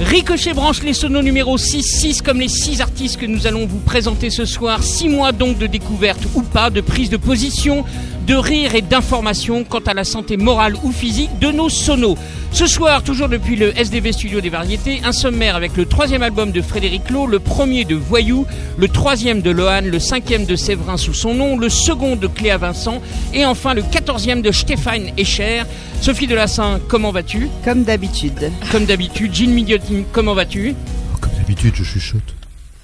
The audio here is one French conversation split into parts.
Ricochet branche les sonos numéro 6, 6 comme les 6 artistes que nous allons vous présenter ce soir. 6 mois donc de découverte ou pas, de prise de position, de rire et d'information quant à la santé morale ou physique de nos sonos. Ce soir, toujours depuis le SDV Studio des Variétés, un sommaire avec le troisième album de Frédéric Lowe, le premier de Voyou, le troisième de Lohan, le cinquième de Séverin sous son nom, le second de Cléa Vincent et enfin le quatorzième de Stéphane Escher. Sophie Delassin, comment vas-tu? Comme d'habitude. Comme d'habitude. Gilles Comment vas-tu? Comme d'habitude, je chuchote.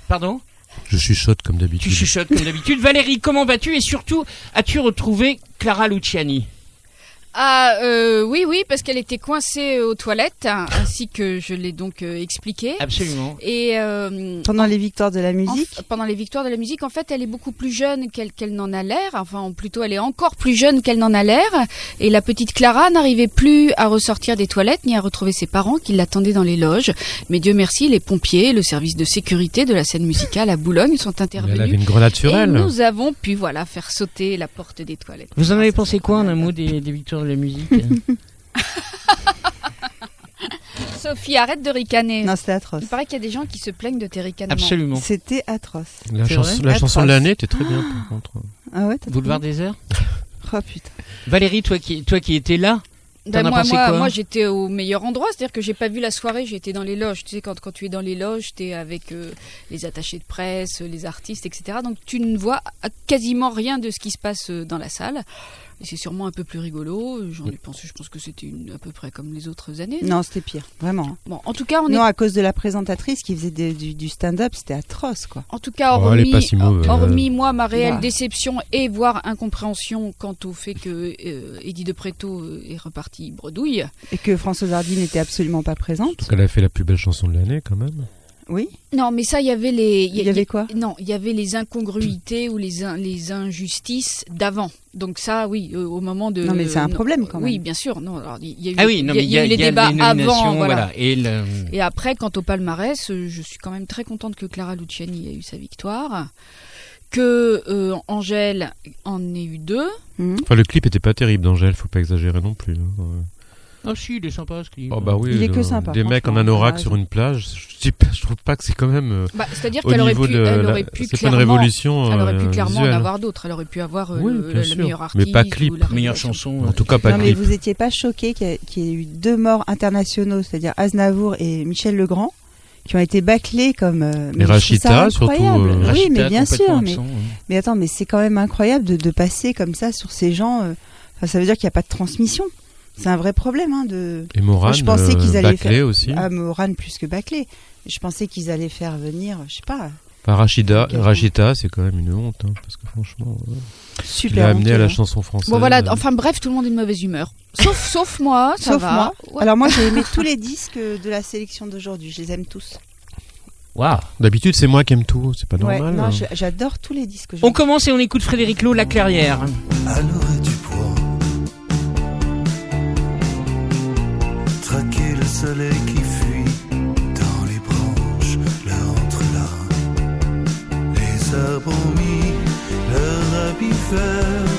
Pardon? Je chuchote comme Tu d'habitude. chuchotes comme d'habitude. Valérie, comment vas-tu? Et surtout, as-tu retrouvé Clara Luciani? Ah euh, oui oui parce qu'elle était coincée aux toilettes ainsi que je l'ai donc euh, expliqué Absolument. et euh, Pendant les victoires de la en- musique. pendant les victoires de la musique en fait elle est beaucoup plus jeune qu'elle qu'elle n'en a l'air enfin plutôt elle est encore plus jeune qu'elle n'en a l'air et la petite Clara n'arrivait plus à ressortir des toilettes ni à retrouver ses parents qui l'attendaient dans les loges mais Dieu merci les pompiers le service de sécurité de la scène musicale à Boulogne sont Mais Elle avait intervenus une grenade sur et elle. nous avons pu voilà faire sauter la porte des toilettes Vous en avez pensé quoi en un mot des, des victoires de la musique Sophie arrête de ricaner Non, c'était atroce. Il paraît qu'il y a des gens qui se plaignent de tes ricanements. Absolument. C'était atroce. La, chanson- de l'année était très bien par contre. Ah ouais, t'as Boulevard des Heures Oh putain. Valérie, toi qui, toi qui étais là, Ben, moi, moi, moi, j'étais au meilleur endroit, c'est-à-dire que j'ai pas vu la soirée, j'étais dans les loges. Tu sais, quand, quand tu es dans les loges, tu es avec euh, les attachés de presse, les artistes, etc. Donc tu ne vois quasiment rien de ce qui se passe euh, dans la salle. Et c'est sûrement un peu plus rigolo. J'en ai pensé, je pense que c'était une- à peu près comme les autres années. Non, c'était pire, vraiment. Bon, en tout cas, on Non, est. à cause de la présentatrice qui faisait des- du, du stand-up, c'était atroce, quoi. En tout cas, Oh, elle est hormis, pas si hormis moi, ma réelle Ouais. déception et voire incompréhension quant au fait que euh, Eddie de Preto euh, est reparti bredouille. Et que Françoise Hardy n'était absolument pas présente. Elle a fait la plus belle chanson de l'année quand même. Oui. Non, mais ça, il y avait les. Il y avait quoi? Non, il y avait les incongruités ou les, in- les injustices d'avant. Donc ça, oui, euh, au moment de. Non, mais c'est un problème, quand Oui, même. bien sûr. Non, alors, il y a eu, ah oui, non, il y a- y eu les il y a débats les nominations, avant, voilà. voilà. Et le- Et après, quant au palmarès, euh, je suis quand même très contente que Clara Luciani ait eu sa victoire, que euh, Angèle en ait eu deux. Mhm. Enfin, le clip était pas terrible d'Angèle, faut pas exagérer non plus. hein. Ah si, il est sympa ce clip. Oh bah oui, Il est que euh, sympa, Des mecs en anorak sur une plage, je, je trouve pas que c'est quand même euh, Bah, C'est-à-dire qu'elle aurait pu, de elle la- aurait pu c'est pas une révolution Elle aurait pu euh, clairement en visuelle. avoir d'autres. Elle aurait pu avoir euh, Oui, le, meilleur Mais artiste. pas clip. ou la Meilleure chanson. En tout cas, pas non, mais clip. vous étiez pas choqués qu'il y, ait eu deux morts internationaux, c'est-à-dire Aznavour et Michel Legrand, qui ont été bâclés comme. euh, mais trouve Rachita, surtout, incroyable. euh, oui, Rachita, mais bien sûr. Mais, absent, hein. mais attends, mais c'est quand même incroyable de, de passer comme ça sur ces gens. euh, enfin, ça veut dire qu'il n'y a pas de transmission. C'est un vrai problème. Hein, de... Et Morane, je pensais qu'ils allaient Baclé faire- aussi. Ah, Morane plus que Bâclé. Je pensais qu'ils allaient faire venir, je sais pas, Enfin, Rachida. Rachita, c'est quand même une honte, hein, parce que franchement, euh, tu super. l'as amené à la hein. chanson française. Bon voilà, euh, enfin bref, tout le monde est de mauvaise humeur. Sauf, sauf moi, ça Sauf va. moi. Ouais. Alors moi, j'ai aimé tous les disques de la sélection d'aujourd'hui. Je les aime tous. Waouh. D'habitude, c'est moi qui aime tout, c'est pas Ouais, normal. non, hein. j'adore tous les disques. On commence et on écoute Frédéric Lowe, La Clairière. à l'orée du poids. Le soleil qui fuit dans les branches, leur entre là. Les arbres ont mis leur habit vert,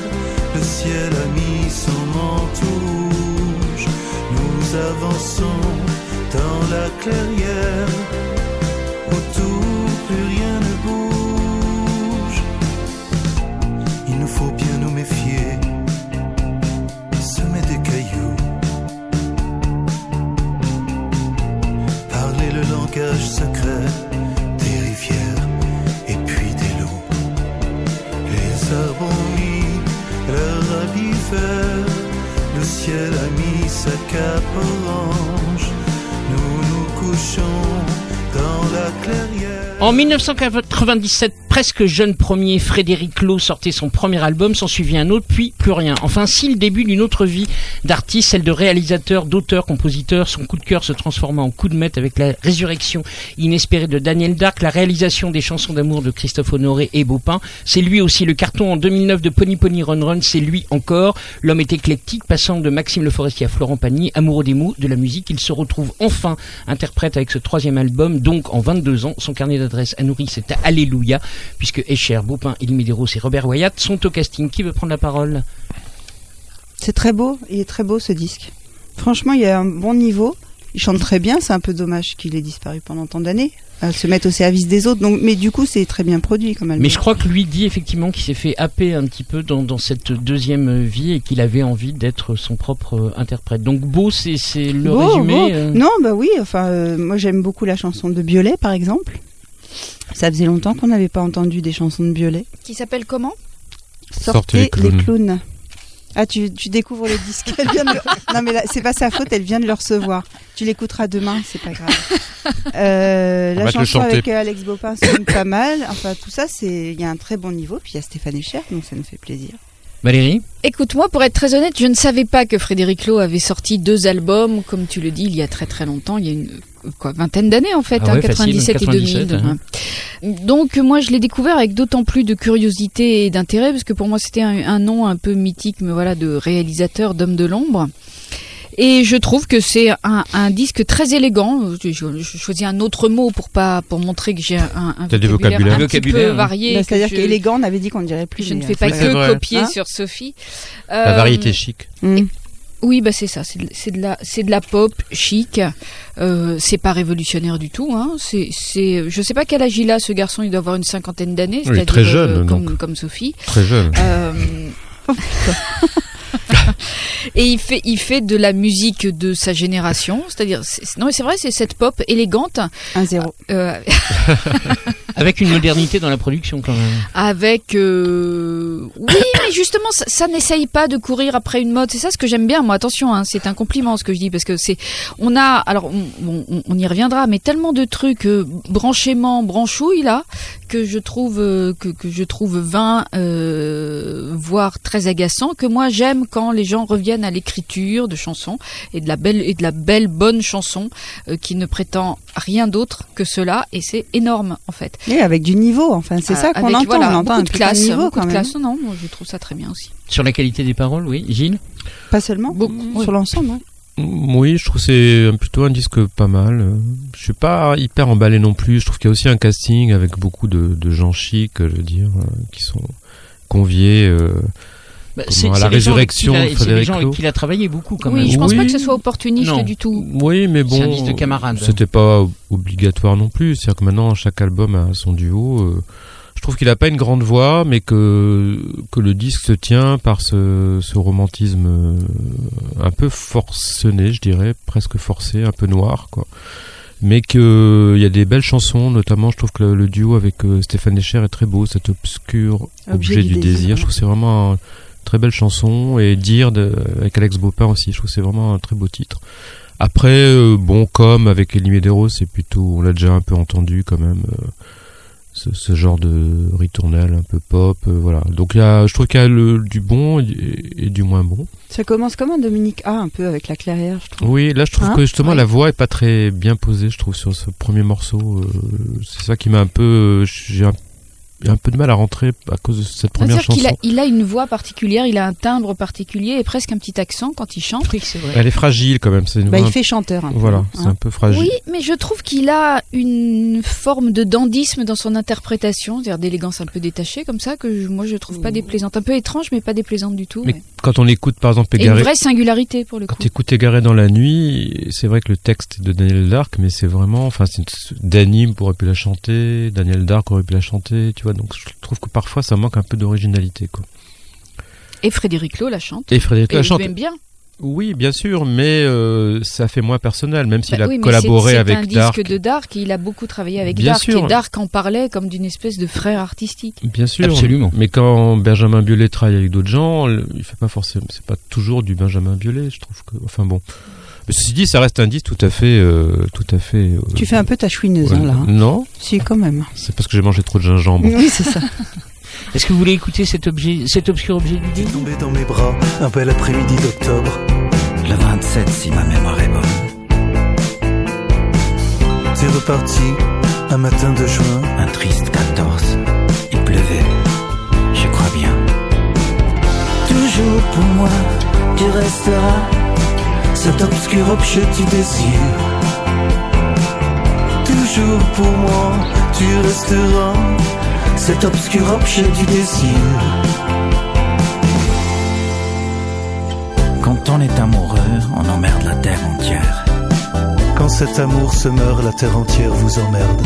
le ciel a mis son manteau rouge. Nous avançons dans la clairière, En 1997, presque jeune premier, Frédéric Lowe sortait son premier album, s'en suivit un autre, puis plus rien. Enfin, si le début d'une autre vie d'artiste, celle de réalisateur, d'auteur, compositeur, son coup de cœur se transforma en coup de maître avec la résurrection inespérée de Daniel Dark, la réalisation des chansons d'amour de Christophe Honoré et Baupin. C'est lui aussi le carton en 2009 de Pony Pony Run Run, c'est lui encore. L'homme est éclectique, passant de Maxime Le Forestier à Florent Pagny, amoureux des mots, de la musique. Il se retrouve enfin interprète avec ce troisième album, donc en 22 ans. Son carnet d'adresse a nourri cet Alléluia, puisque Escher, Baupin, Elie Medeiros et Robert Wyatt sont au casting. Qui veut prendre la parole? C'est très beau. Il est très beau ce disque. Franchement, il y a un bon niveau. il chante très bien. C'est un peu dommage qu'il ait disparu pendant tant d'années, à se mettre au service des autres. Donc, mais du coup, c'est très bien produit comme album. Mais je crois que lui dit effectivement qu'il s'est fait happer un petit peu dans, dans cette deuxième vie et qu'il avait envie d'être son propre euh, interprète. Donc beau, c'est c'est le Beau, résumé. beau. euh, Non, bah oui. Enfin, euh, moi j'aime beaucoup la chanson de Biolay, par exemple. Ça faisait longtemps qu'on n'avait pas entendu des chansons de Biolay. Qui s'appelle comment? Sortez, les clowns. les clowns. Ah, tu, tu découvres le disque. Elle vient de le- Non, mais là, c'est pas sa faute, elle vient de le recevoir. Tu l'écouteras demain, c'est pas grave. Euh, la chanson avec euh, Alex Bopin sonne pas mal. Enfin, tout ça, c'est il y a un très bon niveau. Puis il y a Stéphane Echer, donc ça nous fait plaisir. Valérie Écoute, moi, pour être très honnête, je ne savais pas que Frédéric Lowe avait sorti deux albums, comme tu le dis, il y a très très longtemps, il y a une quoi, vingtaine d'années en fait, Ah hein, ouais, facile, 97 et 97, 2000. hein. ouais. Donc moi, je l'ai découvert avec d'autant plus de curiosité et d'intérêt, parce que pour moi, c'était un, un nom un peu mythique, mais voilà, de réalisateur, d'homme de l'ombre. Et je trouve que c'est un, un disque très élégant. Je, je- je choisis un autre mot pour pas pour montrer que j'ai un, un vocabulaire, vocabulaires. un petit Vocabulaire, peu hein. varié. Bah, C'est-à-dire qu'élégant, on avait dit qu'on ne dirait plus. je ne fais pas euh, que vrai. copier Hein sur Sophie. La Euh, variété chic. hmm. Oui, bah c'est ça, c'est de, la c'est de la pop chic. Euh, c'est pas révolutionnaire du tout. Hein. C'est c'est je sais pas quel âge il a ce garçon. Il doit avoir une cinquantaine d'années. Oui, très jeune, comme, donc. comme Sophie. Très jeune. Euh, Et il fait, il fait de la musique de sa génération, c'est-à-dire, c'est- non mais c'est vrai, c'est cette pop élégante, 1-0. euh, Avec une modernité dans la production quand même. avec euh, oui mais justement ça, ça n'essaye pas de courir après une mode c'est ça ce que j'aime bien moi attention hein, c'est un compliment ce que je dis parce que c'est on a alors on, on- on y reviendra mais tellement de trucs euh, branchement branchouille là que je trouve euh, que, que je trouve vain euh, voire très agaçant que moi j'aime quand les gens reviennent à l'écriture de chansons et de la belle et de la belle bonne chanson euh, qui ne prétend rien d'autre que cela et c'est énorme en fait Et avec du niveau, enfin, c'est ça euh, qu'on avec, entend. voilà, on entend un de classe, de niveau beaucoup quand de même. classe. Non, moi, je trouve ça très bien aussi. Sur la qualité des paroles, oui. Gilles Pas seulement, Beaucoup, sur l'ensemble. hein. Oui, je trouve que c'est plutôt un disque pas mal. Je suis pas hyper emballé non plus. Je trouve qu'il y a aussi un casting avec beaucoup de, de gens chics, je veux dire, euh, qui sont conviés. euh, Bah, à la les gens avec résurrection qui il a- de C'est les Frédéric gens avec qui il a travaillé beaucoup quand oui, même. je pense Oui. pas que ce soit opportuniste Non. du tout. Oui, mais bon. C'est un disque de. C'était pas obligatoire non plus. C'est-à-dire que maintenant, chaque album a son duo. euh, je trouve qu'il a pas une grande voix, mais que, que le disque se tient par ce, ce romantisme euh, un peu forcené, je dirais, presque forcé, un peu noir, quoi. Mais que il y a des belles chansons, notamment je trouve que le, le duo avec euh, Stéphane Echer est très beau, cet obscur objet, du, désir. Je trouve que c'est vraiment une très belle chanson et dire de, avec Alex Bopin aussi, je trouve c'est vraiment un très beau titre. Après, euh, bon, comme avec Elie Medeiros, c'est plutôt, on l'a déjà un peu entendu quand même, euh, ce, ce genre de ritournelle un peu pop, euh, voilà. Donc il y a, je trouve qu'il y a le, du bon et, et du moins bon. Ça commence comme un Dominique A, un peu avec la clairière, je trouve? Oui, là je trouve Hein? que justement Ouais. la voix est pas très bien posée, je trouve, sur ce premier morceau. c'est ça qui m'a un peu, j'ai un, un peu de mal à rentrer à cause de cette première C'est-à-dire qu'il chanson. a, il a une voix particulière, il a un timbre particulier et presque un petit accent quand il chante. Oui, c'est vrai. Elle est fragile quand même, c'est une Bah, voix il fait chanteur. un peu, Voilà, hein. c'est un peu fragile. Oui, mais je trouve qu'il a une forme de dandisme dans son interprétation, c'est-à-dire d'élégance un peu détachée comme ça, que je- moi je trouve pas déplaisante. Un peu étrange, mais pas déplaisante du tout. Mais ouais. quand on écoute par exemple Et une Égaré, vraie singularité pour le coup. quand tu écoutes Égaré dans la nuit, c'est vrai que le texte est de Daniel Dark, mais c'est vraiment, enfin, c'est une- Danny aurait pu la chanter, Daniel Dark aurait pu la chanter, tu vois. Donc je trouve que parfois ça manque un peu d'originalité, quoi. Et Frédéric Lowe la chante. Et Frédéric la je chante. l'aime bien? Oui, bien sûr, mais euh, ça fait moins personnel, même s'il Bah a oui, collaboré c'est- avec C'est un Dark. disque de Dark, il a beaucoup travaillé avec Bien Dark, sûr. et Dark en parlait comme d'une espèce de frère artistique. Bien sûr. Absolument. Mais quand Benjamin Biolay travaille avec d'autres gens, il fait pas forcément, c'est pas toujours du Benjamin Biolay, je trouve que, enfin bon. Ceci dit, ça reste un disque tout à fait, euh, tout à fait. euh, Tu fais un peu ta chouineuse, ouais. hein, là. hein. Non, Si, quand même. c'est parce que j'ai mangé trop de gingembre. Oui, c'est ça. Est-ce que vous voulez écouter cet objet, cet obscur objet du début? Tombé dans mes bras, un bel après-midi d'octobre. Le 27 si ma mémoire est bonne. C'est reparti, un matin de juin. Un triste 14. Il pleuvait. Je crois bien. Toujours pour moi, tu resteras cet obscur objet du désir. Toujours pour moi, tu resteras cet obscur objet du désir. Quand on est amoureux, on emmerde la terre entière. cet amour se meurt, la terre entière vous emmerde.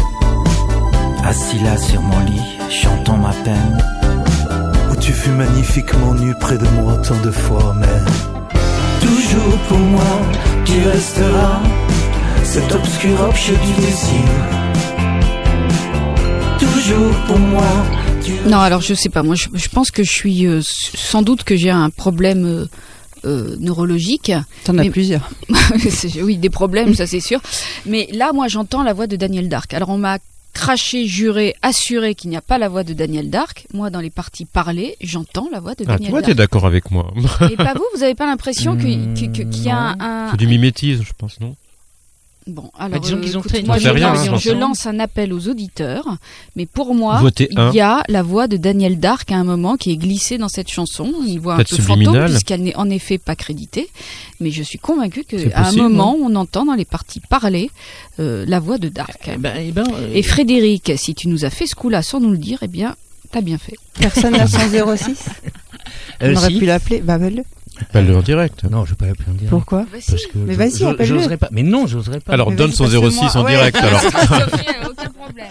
Assis là sur mon lit, chantant ma peine. Où tu fus magnifiquement nu près de moi tant de fois, mais Toujours pour moi, tu resteras cet obscur objet du désir. Toujours pour moi, tu Non, alors je sais pas. Moi, je, je pense que je suis euh, sans doute que j'ai un problème euh, euh, neurologique. T'en as plusieurs. Oui, des problèmes, ça c'est sûr. Mais là, moi, j'entends la voix de Daniel Dark. Alors, on m'a craché, juré, assuré qu'il n'y a pas la voix de Daniel Dark. Moi, dans les parties parlées, j'entends la voix de Ah, tu Daniel vois, t'es Dark. d'accord avec moi. Et pas vous Vous avez pas l'impression qu'il y a un, un- C'est du mimétisme, je pense, non? Bon, alors, disons euh, qu'ils ont écoute, fait une moi, je, sais rien, lance, hein, je lance un appel aux auditeurs, mais pour moi, Votez il un. y a la voix de Daniel Dark à un moment qui est glissée dans cette chanson. Une voix un peu fantôme, puisqu'elle n'est en effet pas créditée. Mais je suis convaincue C'est qu'à un moment, on entend dans les parties parlées euh, la voix de Dark. Eh ben, eh ben, euh, Et Frédéric, si tu nous as fait ce coup-là sans nous le dire, eh bien, t'as bien fait. Personne n'a son 06 euh, On aurait si. pu l'appeler. Bah, appelle-le. Pas le en direct. Non, je vais pas l'appeler en direct. Pourquoi Parce que Mais je- vas-y, je- appelle-le. j'oserais pas. Mais non, j'oserais pas. Alors Mais donne vas-y, son passe-le 06 en. Ouais. direct alors. aucun problème.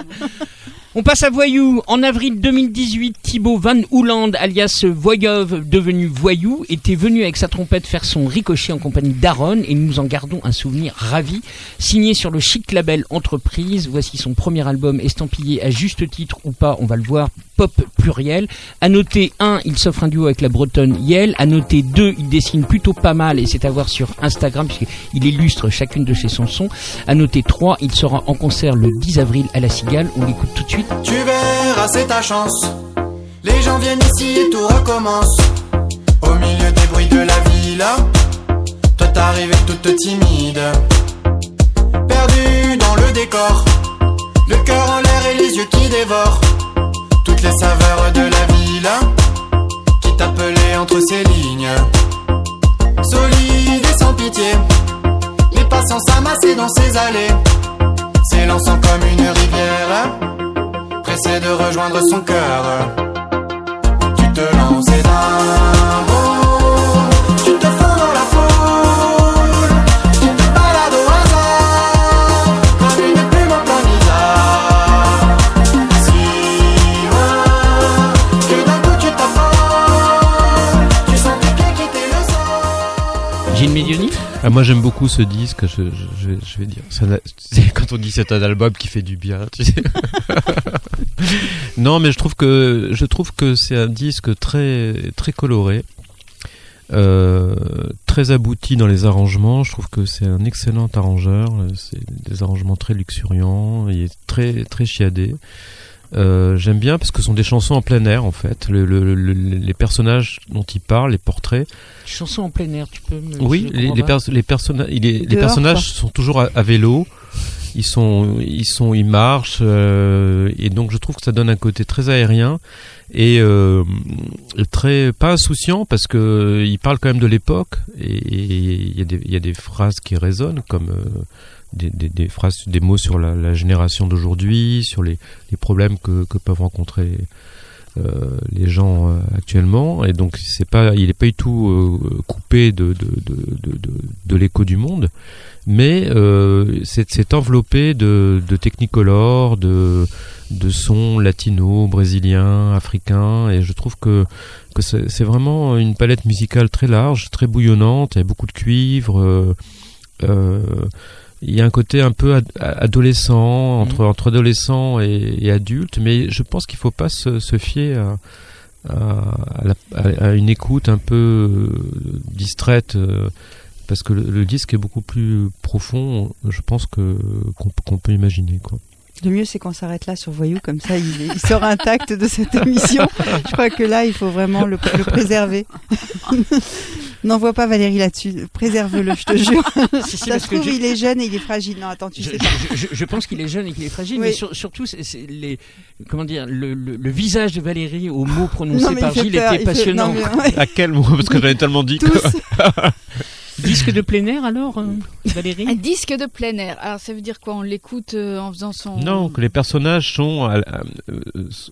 On passe à Voyou. En avril 2018, Thibaut Van Houland, alias Voyov, devenu Voyou, était venu avec sa trompette faire son ricochet en compagnie d'Aaron et nous en gardons un souvenir ravi. Signé sur le chic label Entreprise, voici son premier album estampillé à juste titre ou pas, on va le voir, pop pluriel. À noter 1, il s'offre un duo avec la bretonne Yel. À noter 2, il dessine plutôt pas mal et c'est à voir sur Instagram puisqu'il illustre chacune de ses chansons. À noter 3, il sera en concert le 10 avril à la Cigale. On l'écoute tout de suite. Tu verras, c'est ta chance. Les gens viennent ici et tout recommence. Au milieu des bruits de la villa, toi t'arrives toute timide. Perdu dans le décor, le cœur en l'air et les yeux qui dévorent. Toutes les saveurs de la villa qui t'appelaient entre ces lignes. Solide et sans pitié, les passants s'amassaient dans ces allées, s'élançant comme une rivière pressé de rejoindre son cœur. Tu te lances d'un Ah, moi j'aime beaucoup ce disque, je, vais, dire. Quand on dit c'est un album qui fait du bien. tu sais. non, mais je trouve que que c'est un disque très très coloré, euh, très abouti dans les arrangements. Je trouve que c'est un excellent arrangeur. C'est des arrangements très luxuriants, il est très très chiadé. Euh, J'aime bien parce que ce sont des chansons en plein air en fait. Le- le- le- les personnages dont il parle, les portraits, Chanson en plein air, tu peux me. oui, les, les, pers- les, personna- les Dehors, personnages sont toujours à, à vélo. Ils sont, ils sont, ils marchent, euh, et donc je trouve que ça donne un côté très aérien et euh, très pas insouciant parce que il parle quand même de l'époque et il y, a des- il y a des phrases qui résonnent comme euh, des, phrases, des mots sur la, génération d'aujourd'hui, sur les, problèmes que, peuvent rencontrer euh, les gens euh, actuellement. Et donc c'est pas il est pas du tout euh, coupé de l'écho du monde. Mais c'est enveloppé de, de technicolor de sons latino brésiliens africains. Et je trouve que c'est vraiment une palette musicale très large très bouillonnante. Il y a beaucoup de cuivre il y a un côté un peu ad- adolescent entre entre adolescent et, et adulte mais je pense qu'il faut pas se, se fier à à, la- à- à une écoute un peu euh, distraite euh, parce que le, le disque est beaucoup plus profond je pense qu'on peut imaginer quoi Le mieux, c'est qu'on s'arrête là sur Voyou, comme ça, il, est- il sort intact de cette émission. Je crois que là, il faut vraiment le, le préserver. N'envoie pas Valérie là-dessus. Préserve-le, je te jure. Si, si, Ça parce se que trouve, je- il est jeune et il est fragile. Non, attends, tu je, sais pas. je- pense qu'il est jeune et qu'il est fragile, Oui. mais sur- surtout, c'est les, comment dire, le, le- le visage de Valérie aux mots prononcés Non, par Gilles peur, était il fait- passionnant. non, mais ouais, à quel mot? Parce que j'en ai tellement dit tous. Disque de plein air alors, euh, Un Valérie disque de plein air. Alors ça veut dire quoi? On l'écoute euh, en faisant son. Non, que les personnages sont, euh,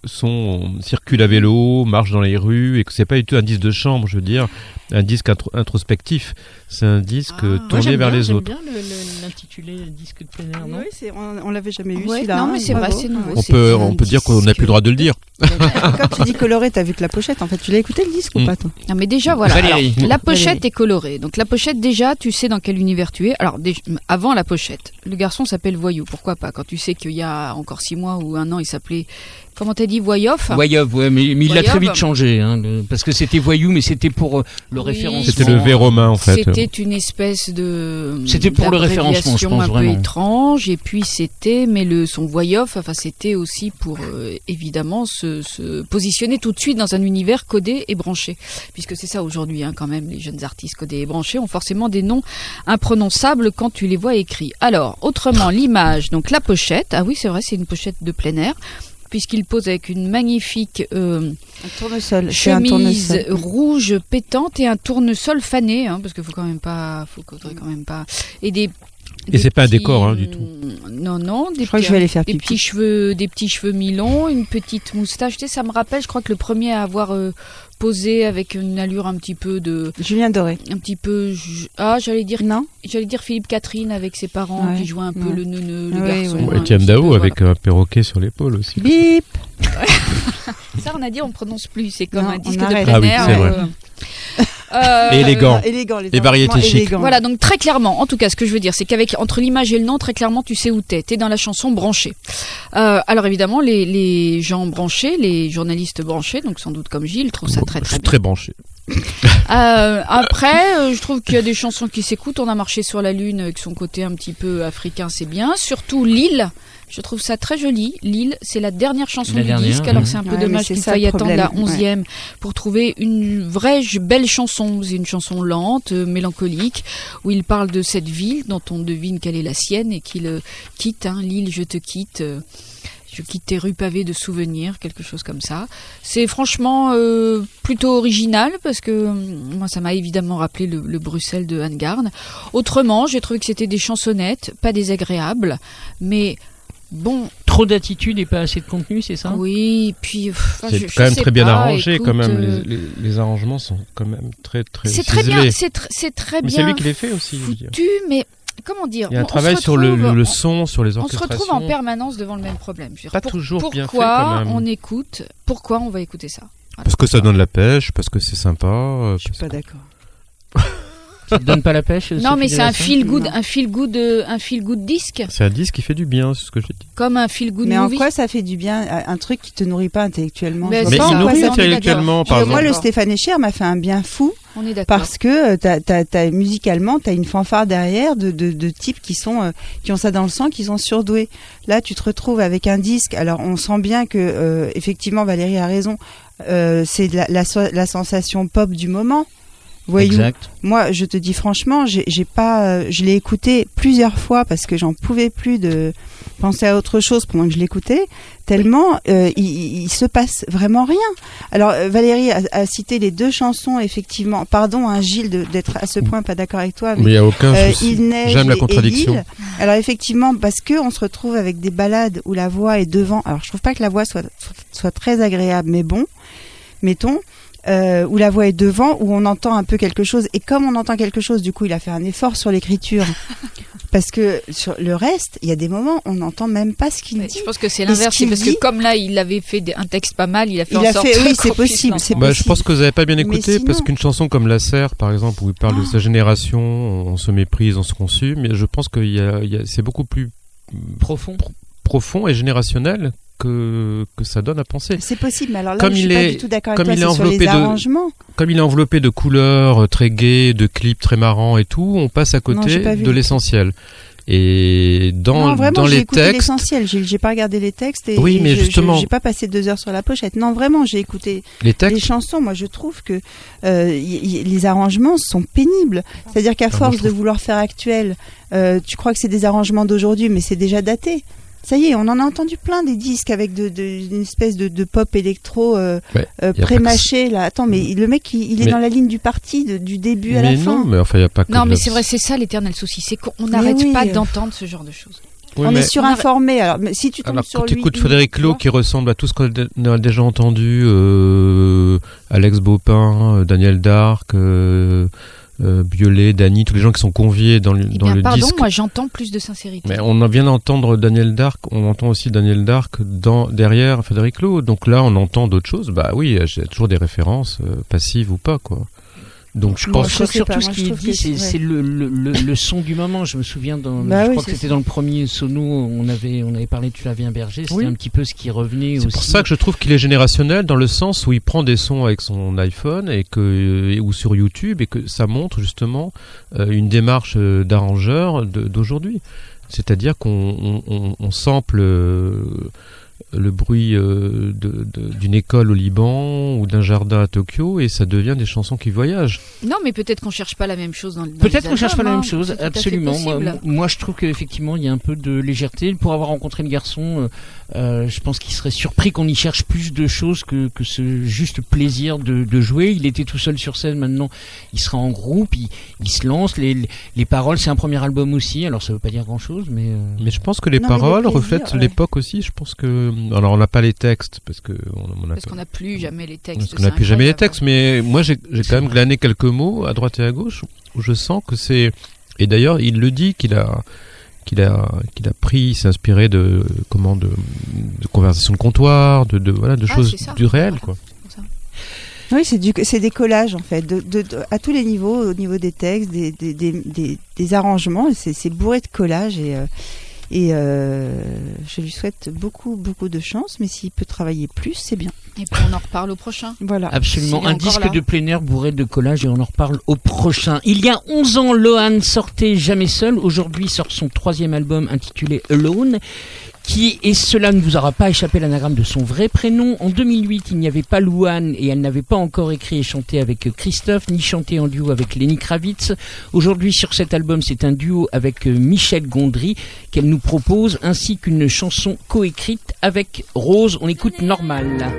sont circulent à vélo, marchent dans les rues, et que c'est pas du tout un disque de chambre, je veux dire, un disque intro- introspectif. C'est un disque Ah, moi, tourné j'aime vers bien, les j'aime autres. bien le- le- l'intitulé disque de plein air, non? Oui, c'est- on, on l'avait jamais eu Ouais, celui-là. non, mais c'est vrai, bravo. c'est nouveau. On peut, un on peut dire qu'on n'a plus le droit de le dire. Quand tu dis coloré, t'as vu que la pochette, en fait, tu l'as écouté le disque ou Mm. pas toi? Non mais déjà voilà. Alors, la pochette Valérie. est colorée. Donc la pochette déjà, tu sais dans quel univers tu es. Alors déjà, avant la pochette, le garçon s'appelle Voyou. Pourquoi pas? Quand tu sais qu'il y a encore six mois ou un an, il s'appelait comment t'as dit Voyoff Voyov, ouais, mais, mais il a Voyov. très vite changé, hein, le- parce que c'était voyou, mais c'était pour euh, le Oui, référencement. C'était le V romain, en fait. C'était une espèce de. C'était pour le référencement, je d'abréviation pense, un vraiment. peu étrange. Et puis c'était, mais le son Voyoff, enfin c'était aussi pour euh, évidemment se, se positionner tout de suite dans un univers codé et branché, puisque c'est ça aujourd'hui hein, quand même. Les jeunes artistes codés et branchés ont forcément des noms imprononçables quand tu les vois écrits. Alors autrement, l'image, donc la pochette. Ah oui, c'est vrai, c'est une pochette de plein air. Puisqu'il pose avec une magnifique euh, Un tournesol. Un chemise tournesol. rouge pétante et un tournesol fané, hein, parce qu'il faut quand même pas, faut quand même pas, et des. Et c'est pas un décor, hein, du tout. Non, non, des Je crois que petits- je vais aller faire des pipi. petits cheveux, des petits cheveux mi-longs, une petite moustache. Tu sais, ça me rappelle, je crois que le premier à avoir euh, posé avec une allure un petit peu de, Julien Doré. un petit peu, ah, j'allais dire, Non j'allais dire Philippe Catherine avec ses parents Ouais, qui jouaient un peu ouais. le neuneux, le Ouais, garçon. Étienne petit Dao peu, avec un perroquet sur l'épaule aussi. Bip Ça, on a dit, on prononce plus. C'est comme Non, un disque de plein Ah oui, air. c'est vrai. euh, euh, Et élégant. Euh, élégant, les Et variété arrangements chic. Voilà, donc très clairement, en tout cas, ce que je veux dire, c'est qu'avec entre l'image et le nom, très clairement, tu sais où t'es. T'es dans la chanson branchée. Euh, alors évidemment, les, les gens branchés, les journalistes branchés, donc sans doute comme Gilles, trouvent ça Bon, très je très suis bien. très branché. Euh, après, euh, je trouve qu'il y a des chansons qui s'écoutent. On a marché sur la lune avec son côté un petit peu africain, c'est bien. Surtout Lille. Je trouve ça très joli. Lille, c'est la dernière chanson La du dernière, disque. Alors ouais. c'est un peu Ouais, dommage c'est qu'il ça faille le attendre la onzième pour trouver une vraie belle chanson. C'est une chanson lente, euh, mélancolique, où il parle de cette ville dont on devine qu'elle est la sienne et qu'il euh, quitte. Hein, Lille, je te quitte. Je quitte tes rues pavées de souvenirs, quelque chose comme ça. C'est franchement euh, plutôt original parce que euh, moi ça m'a évidemment rappelé le, le Bruxelles de Anne Garn. Autrement, j'ai trouvé que c'était des chansonnettes, pas désagréables, mais bon, Trop d'attitude et pas assez de contenu, c'est ça? Oui, puis C'est quand même très bien arrangé, écoute, quand même. euh, Les, les- les arrangements sont quand même très, très c'est très bien, c'est tr- très Mais c'est bien lui qui les fait aussi, je veux dire. foutu, mais comment dire Il y a un on- on travail se sur le, son, sur les On se orchestrations. retrouve en permanence devant le même problème. Je veux dire, Pas toujours bien fait, pourquoi quand même. on écoute Pourquoi on va écouter ça? Voilà. Parce que ça donne la pêche, parce que c'est sympa. euh, Je suis pas que- d'accord. Ça te donne pas la pêche Non, mais c'est un feel good, un feel good, euh, un feel good disque, C'est un disque qui fait du bien, c'est ce que j'ai dit. comme un feel good Mais en quoi ça fait du bien Un truc qui te nourrit pas intellectuellement? Mais Je Mais il nourrit intellectuellement, Je par vois, moi, exemple. le Stéphane Echer m'a fait un bien fou On est d'accord. parce que t'as, t'as, t'as- musicalement, tu as une fanfare derrière de, de, de types qui, sont, euh, qui ont ça dans le sang, qui sont surdoués. Là, tu te retrouves avec un disque. Alors, on sent bien que, euh, effectivement, Valérie a raison. euh, c'est la, la sensation pop du moment. Voyou. Exact. Moi, je te dis franchement, j'ai j'ai pas, euh, je l'ai écouté plusieurs fois parce que j'en pouvais plus de penser à autre chose pendant que je l'écoutais. Tellement euh, il, il- se passe vraiment rien. Alors euh, Valérie a, a cité les deux chansons effectivement. Pardon, hein, Gilles, d'être à ce point pas d'accord avec toi. Mais il n'y a aucun Euh, souci. il neige J'aime la et contradiction. Alors effectivement, parce que on se retrouve avec des balades où la voix est devant. Alors je trouve pas que la voix soit soit très agréable, mais bon, mettons. Euh, où la voix est devant, où on entend un peu quelque chose. Et comme on entend quelque chose, du coup, il a fait un effort sur l'écriture. Parce que sur le reste, il y a des moments, on n'entend même pas ce qu'il dit. je pense que c'est ce l'inverse, c'est qu'il parce dit- que comme là, il avait fait un texte pas mal, il a fait Il en a sorte fait- oui, c'est possible, Bah, je pense que vous n'avez pas bien écouté sinon- parce qu'une chanson comme La Serre, par exemple, où il parle de Ah. sa génération, on se méprise, on se consume, mais je pense que c'est beaucoup plus Profond. profond et générationnel que, que ça donne à penser. C'est possible, mais alors là, Comme je suis il pas est- du tout d'accord comme avec il est c'est sur les enveloppé de- arrangements. Comme il est enveloppé de couleurs euh, très gaies, de clips très marrants et tout, on passe à côté de l'essentiel. Et dans, non, vraiment, dans les écouté textes, l'essentiel. J'ai j'ai pas regardé les textes et, Oui, et mais je- je- justement- j'ai pas passé deux heures sur la pochette. Non, vraiment, j'ai écouté les chansons. Moi, je trouve que euh, y- y- les arrangements sont pénibles. C'est-à-dire qu'à Ah, force de trouve- vouloir faire actuel, euh, tu crois que c'est des arrangements d'aujourd'hui, mais c'est déjà daté. Ça y est, on en a entendu plein des disques avec de, de- une espèce de, de pop électro euh, Ouais, euh, pré-mâché là. Attends, mais le mec, il, il est Mais- dans la ligne du parti de- du début à la non, fin. mais enfin, a pas que. Non, mais c'est vrai, c'est ça l'éternel souci, c'est qu'on n'arrête oui, pas euh. d'entendre ce genre de choses. Oui, on mais- est surinformé. Alors, mais si tu tombes Alors, sur quand écoutes Frédéric Lowe qui ressemble à tout ce qu'on a déjà entendu, euh, Alex Baupin, euh, Daniel Dark, euh, Biolay, Dany, tous les gens qui sont conviés dans le, Eh dans bien, le pardon, disque. moi j'entends plus de sincérité. Mais on en vient d'entendre Daniel Dark, on entend aussi Daniel Dark dans, derrière Frédéric Lowe. Donc là, on entend d'autres choses. Bah oui, j'ai toujours des références, euh, passives ou pas, quoi. Donc je pense Je que surtout ce qui est dit, c'est c'est- c'est le, le, le, le son du moment. Je me souviens, dans, Bah je oui, crois que c'était dans le premier sono, on avait, on avait parlé de Flavien Berger, c'était Oui. un petit peu ce qui revenait C'est pour ça que je trouve qu'il est générationnel dans le sens où il prend des sons avec son iPhone et que ou sur YouTube et que ça montre justement euh, une démarche euh, d'arrangeur d'aujourd'hui. C'est-à-dire qu'on on, on- on sample euh, le bruit euh, de- de- d'une école au Liban ou d'un jardin à Tokyo et ça devient des chansons qui voyagent. Non, mais peut-être qu'on cherche pas la même chose dans le. dans Peut-être qu'on cherche pas la albums, même hein. chose, absolument. Moi, je trouve qu'effectivement, il y a un peu de légèreté. Pour avoir rencontré le garçon, euh, euh, je pense qu'il serait surpris qu'on y cherche plus de choses que, que ce juste plaisir de, de jouer. Il était tout seul sur scène, maintenant, il sera en groupe, il, il se lance. Les, les, les paroles, c'est un premier album aussi, alors ça veut pas dire grand-chose, mais... euh, Mais je pense que les Non, mais le paroles plaisir, reflètent ouais. l'époque aussi. Je pense que alors on n'a pas les textes parce que on, on a Parce qu'on n'a plus jamais les textes. Parce qu'on n'a plus jamais les textes, mais moi j'ai quand même glané quelques mots à droite et à gauche où je sens que c'est. Et d'ailleurs, il le dit qu'il a qu'il a qu'il a pris, il s'est inspiré de comment de, de conversations de comptoir, de, de voilà de Ah, choses du réel Voilà. quoi. Oui, c'est du, c'est des collages en fait, de, de- de- à tous les niveaux, au niveau des textes, des, des, des, des, des arrangements, c'est, c'est bourré de collages et, euh, et euh, je lui souhaite beaucoup, beaucoup de chance, mais s'il peut travailler plus, c'est bien. Et puis on en reparle au prochain. Voilà. Absolument, un disque là. de plein air bourré de collages et on en reparle au prochain. Il y a 11 ans, Lohan sortait Jamais Seul. Aujourd'hui sort son troisième album intitulé Alone. Qui, et cela ne vous aura pas échappé l'anagramme de son vrai prénom. En 2008, il n'y avait pas Louane et elle n'avait pas encore écrit et chanté avec Christophe, ni chanté en duo avec Lenny Kravitz. Aujourd'hui, sur cet album, c'est un duo avec euh, Michel Gondry qu'elle nous propose, ainsi qu'une chanson coécrite avec Rose. On écoute Normal.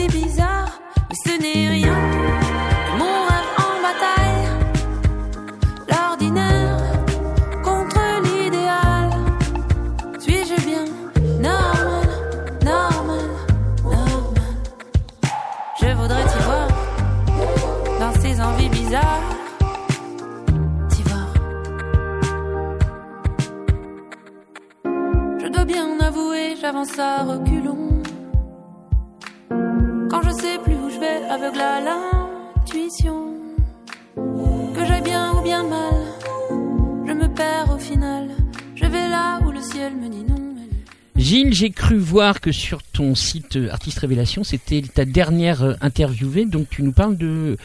Dans cette voir que sur ton site euh, Artiste Révélation, c'était ta dernière euh, interviewée, donc tu nous parles de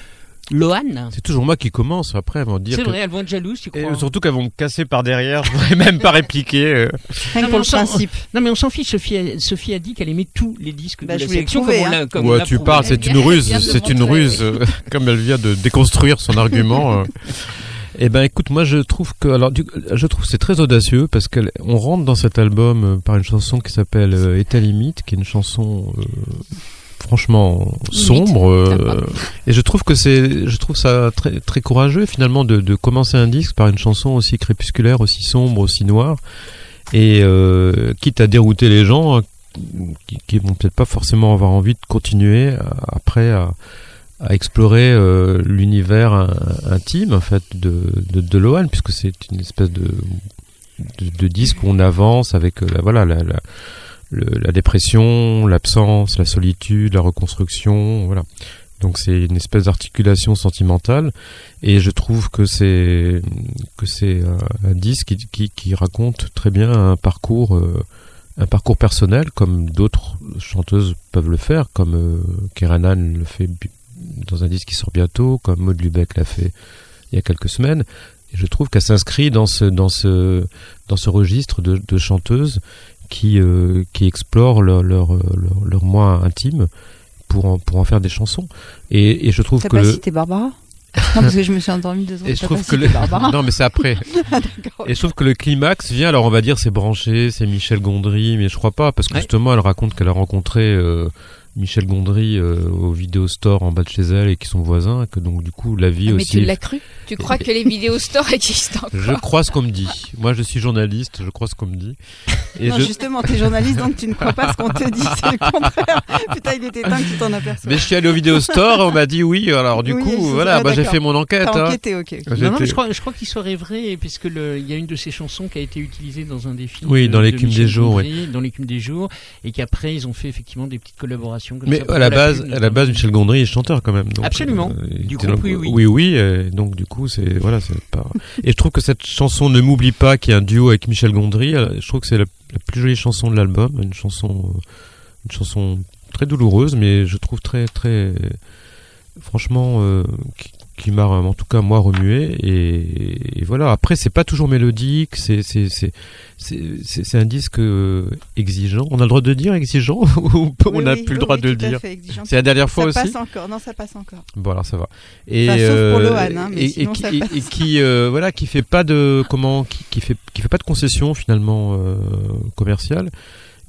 Lohan. C'est toujours moi qui commence après à m'en dire. C'est que- vrai, elles vont être jalouses, tu Et crois surtout qu'elles vont me casser par derrière, je pourrais même pas répliquer. euh. Rien pour mais le on s'en- principe. Non mais on s'en fiche, Sophie a, Sophie a dit qu'elle aimait tous les disques Bah, de la sélection prouvé, comme on hein. comme Ouais, tu parles, c'est une ruse, c'est une ruse, comme elle vient de déconstruire son argument. Eh ben, écoute, moi je trouve que, alors, du- je trouve c'est très audacieux parce qu'on rentre dans cet album euh, par une chanson qui s'appelle euh, à limite, qui est une chanson euh, franchement sombre. euh, et je trouve que c'est, je trouve ça très très courageux finalement de, de commencer un disque par une chanson aussi crépusculaire, aussi sombre, aussi noire, et quitte à dérouter les gens. euh, Qui, qui vont peut-être pas forcément avoir envie de continuer après à, à explorer euh, l'univers in- intime en fait de, de, de Lohan puisque c'est une espèce de, de, disque où on avance avec euh, la, voilà la, la, dépression, l'absence, la solitude, la reconstruction, voilà. Donc c'est une espèce d'articulation sentimentale et je trouve que c'est que c'est un disque qui, qui, raconte très bien un parcours euh, un parcours personnel comme d'autres chanteuses peuvent le faire comme euh, Keranan le fait dans un disque qui sort bientôt comme Maud Lubeck l'a fait il y a quelques semaines Et je trouve qu'elle s'inscrit dans ce, dans ce, dans ce registre de, de chanteuses qui, euh, qui explorent leur, leur, leur, leur moi intime pour en, pour en faire des chansons. Et, et je trouve T'as que pas le, cité Barbara? Non, parce que je me suis endormie deux secondes. et je T'as trouve pas que le... Non mais c'est après. Ah. Et je trouve que le climax vient, alors on va dire c'est branché, c'est Michel Gondry, mais je crois pas, parce que Ouais. justement elle raconte qu'elle a rencontré euh, Michel Gondry euh, au vidéo store en bas de chez elle et qui sont voisins, et que donc du coup la vie Ah, mais aussi... tu l'as cru? Tu crois que les vidéos stores existent encore? Je crois ce qu'on me dit. Moi je suis journaliste, je crois ce qu'on me dit. Et non, je... justement, t'es journaliste, donc tu ne crois pas ce qu'on te dit, c'est le contraire. Putain, il était temps que tu t'en aperçoives. Mais je suis allé au vidéo store et on m'a dit oui, alors du Oui, coup voilà, bah, j'ai fait mon enquête. T'as hein. enquêté, ok. ok. Non, non, mais je crois, je crois qu'il serait vrai, puisque il y a une de ces chansons qui a été utilisée dans un des films. Oui, de- dans l'écume des jours, Gondry, Dans l'écume des jours, et qu'après ils ont fait effectivement des petites collaborations. Comme Mais ça à la la base, pub, à la base. Michel Gondry est chanteur quand même. donc, Absolument. il Du coup, oui, oui. oui, oui, et donc du coup, c'est voilà, c'est pas. Et je trouve que cette chanson Ne m'oublie pas, qui est un duo avec Michel Gondry, je trouve que c'est la, la plus jolie chanson de l'album, une chanson, euh, une chanson très douloureuse, mais je trouve très, très, franchement, euh, qui, qui m'a en tout cas moi remué. Et, et voilà. Après, c'est pas toujours mélodique, c'est, c'est, c'est, un disque euh, exigeant. On a le droit de dire exigeant ou on n'a oui, plus le droit de le dire. C'est la dernière fois ça aussi. passe encore, non, ça passe encore. Bon alors ça va. Et Enfin, sauf pour Lohan, hein, mais et, sinon, qui, ça et- passe. et qui, euh, voilà qui fait pas de comment qui, qui fait qui fait pas de concession finalement euh, commerciale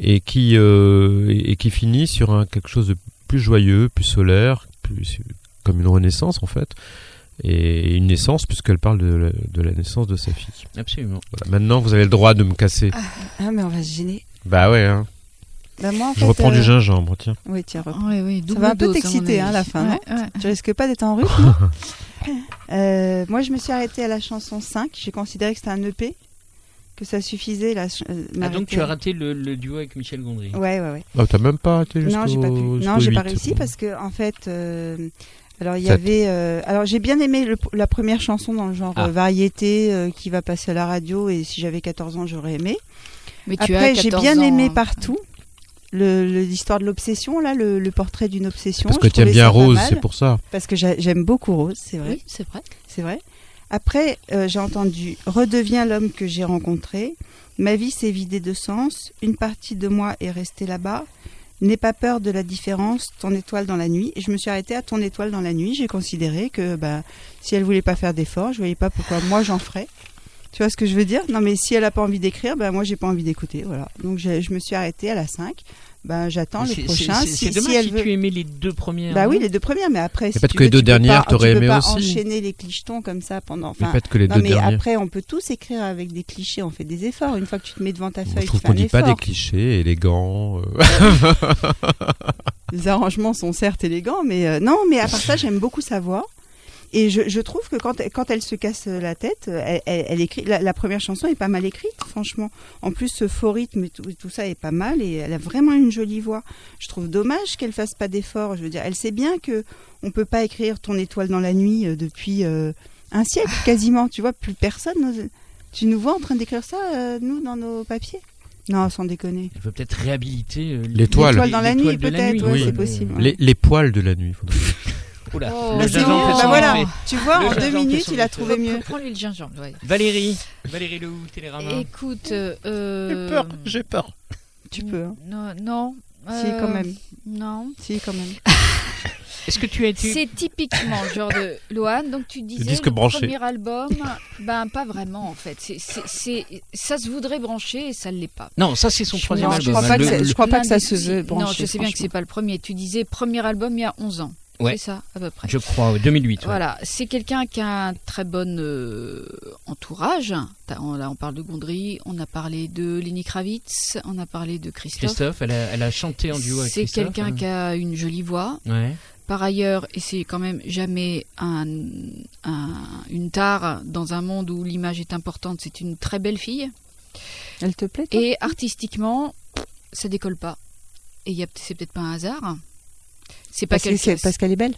et qui et, et qui finit sur un quelque chose de plus joyeux, plus solaire, plus comme une renaissance en fait. Et une naissance puisqu'elle parle de la, de la naissance de sa fille. Absolument. Voilà. Maintenant vous avez le droit de me casser. Ah, mais on va se gêner. Bah ouais. Hein. Bah, moi, en Je fait, reprends euh, du gingembre tiens. Oui, tiens, reprends. Oui, oui, Ça va un peu t'exciter, hein, avis. la fin, Ouais, ouais. Tu risques pas d'être en rythme euh, Moi, je me suis arrêtée à la chanson 5. J'ai considéré que c'était un EP, que ça suffisait. La, euh, Ah, donc tu as raté le, le duo avec Michel Gondry. Ouais, ouais, ouais. Oh, t'as même pas été Non, j'ai pas pu. jusqu'au- Non, jusqu'au j'ai pas réussi parce que en fait, euh, alors il y Sept. avait, euh, alors j'ai bien aimé le- la première chanson dans le genre Ah. euh, variété euh, qui va passer à la radio et si j'avais 14 ans, j'aurais aimé. Mais tu Après, j'ai 14 bien ans, aimé hein. partout. Le- le- L'histoire de l'obsession, là, le, le portrait d'une obsession. Parce que tu aimes bien Rose, c'est pour ça. Parce que j'a- j'aime beaucoup Rose, c'est vrai. Oui, c'est vrai. C'est vrai. Après, euh, j'ai entendu Redeviens l'homme que j'ai rencontré. Ma vie s'est vidée de sens. Une partie de moi est restée là-bas. N'aie pas peur de la différence. Ton étoile dans la nuit. Et je me suis arrêtée à ton étoile dans la nuit. J'ai considéré que bah, si elle voulait pas faire d'efforts, je voyais pas pourquoi moi j'en ferais. Tu vois ce que je veux dire? Non, mais si elle a pas envie d'écrire, bah, moi j'ai pas envie d'écouter. Voilà. Donc j'ai- je me suis arrêtée à la 5. Bah, j'attends le prochain. c'est- Si, C'est si dommage elle si veut. tu aimais les deux premières. Bah oui, les deux premières, mais après, si peut-être tu que les deux dernières, pas- t'aurais aimé pas aussi. enchaîner les clichetons comme ça pendant. Enfin, peut-être que les non, deux mais dernières. après, on peut tous écrire avec des clichés. On fait des efforts. Une fois que tu te mets devant ta feuille, je trouve qu'on dit pas des clichés élégants. euh. Les arrangements sont certes élégants, mais euh, non. Mais à part ça, j'aime beaucoup sa voix. Et je, je trouve que quand, elle- quand elle se casse la tête, elle, elle- elle écrit. La, la première chanson est pas mal écrite, franchement. En plus, ce faux rythme et tout, tout ça est pas mal. Et elle a vraiment une jolie voix. Je trouve dommage qu'elle fasse pas d'efforts. Je veux dire, elle sait bien que on peut pas écrire ton étoile dans la nuit euh, depuis euh, un siècle quasiment. Tu vois, plus personne. Tu nous vois en train d'écrire ça, euh, nous, dans nos papiers? Non, sans déconner. Elle peut peut-être réhabiliter euh, L'étoile. L'étoile dans la l'étoile nuit, peut-être. Ouais, Oui. c'est possible. ouais. les, les poils de la nuit. faudrait. Oula, Oh, le Bah, c'est gingembre Bah son voilà, tu vois, Le en deux minutes, il a trouvé mieux. Prends-lui le gingembre. ouais. Valérie, Valérie Lehoux, Télérama. Écoute, euh, j'ai peur. Tu peux, hein. Non, non. Si, euh, quand même. Non. Si, quand même. Est-ce que tu as été C'est typiquement le genre de Loane. Donc tu disais disque le branché. premier album, ben pas vraiment en fait. C'est, c'est, c'est- ça se voudrait brancher et ça ne l'est pas. Non, ça c'est son troisième Non, album. je crois hein, pas que le- c'est- le- je crois pas que ça se veut Non, brancher, je sais bien que c'est pas le premier. Tu disais premier album il y a 11 ans. Ouais. C'est ça à peu près. Je crois, ouais, 2008. ouais. Voilà, c'est quelqu'un qui a un très bon euh, entourage. On- Là, on parle de Gondry, on a parlé de Lenny Kravitz, on a parlé de Christophe. Christophe, elle a, elle a chanté en duo avec C'est Christophe. quelqu'un hein. qui a une jolie voix. Ouais. Par ailleurs, et c'est quand même jamais un, un- une tare dans un monde où l'image est importante, c'est une très belle fille. Elle te plaît, toi? Et artistiquement, ça décolle pas. Et il y a- c'est peut-être pas un hasard. C'est pas parce, que qu'elle parce est belle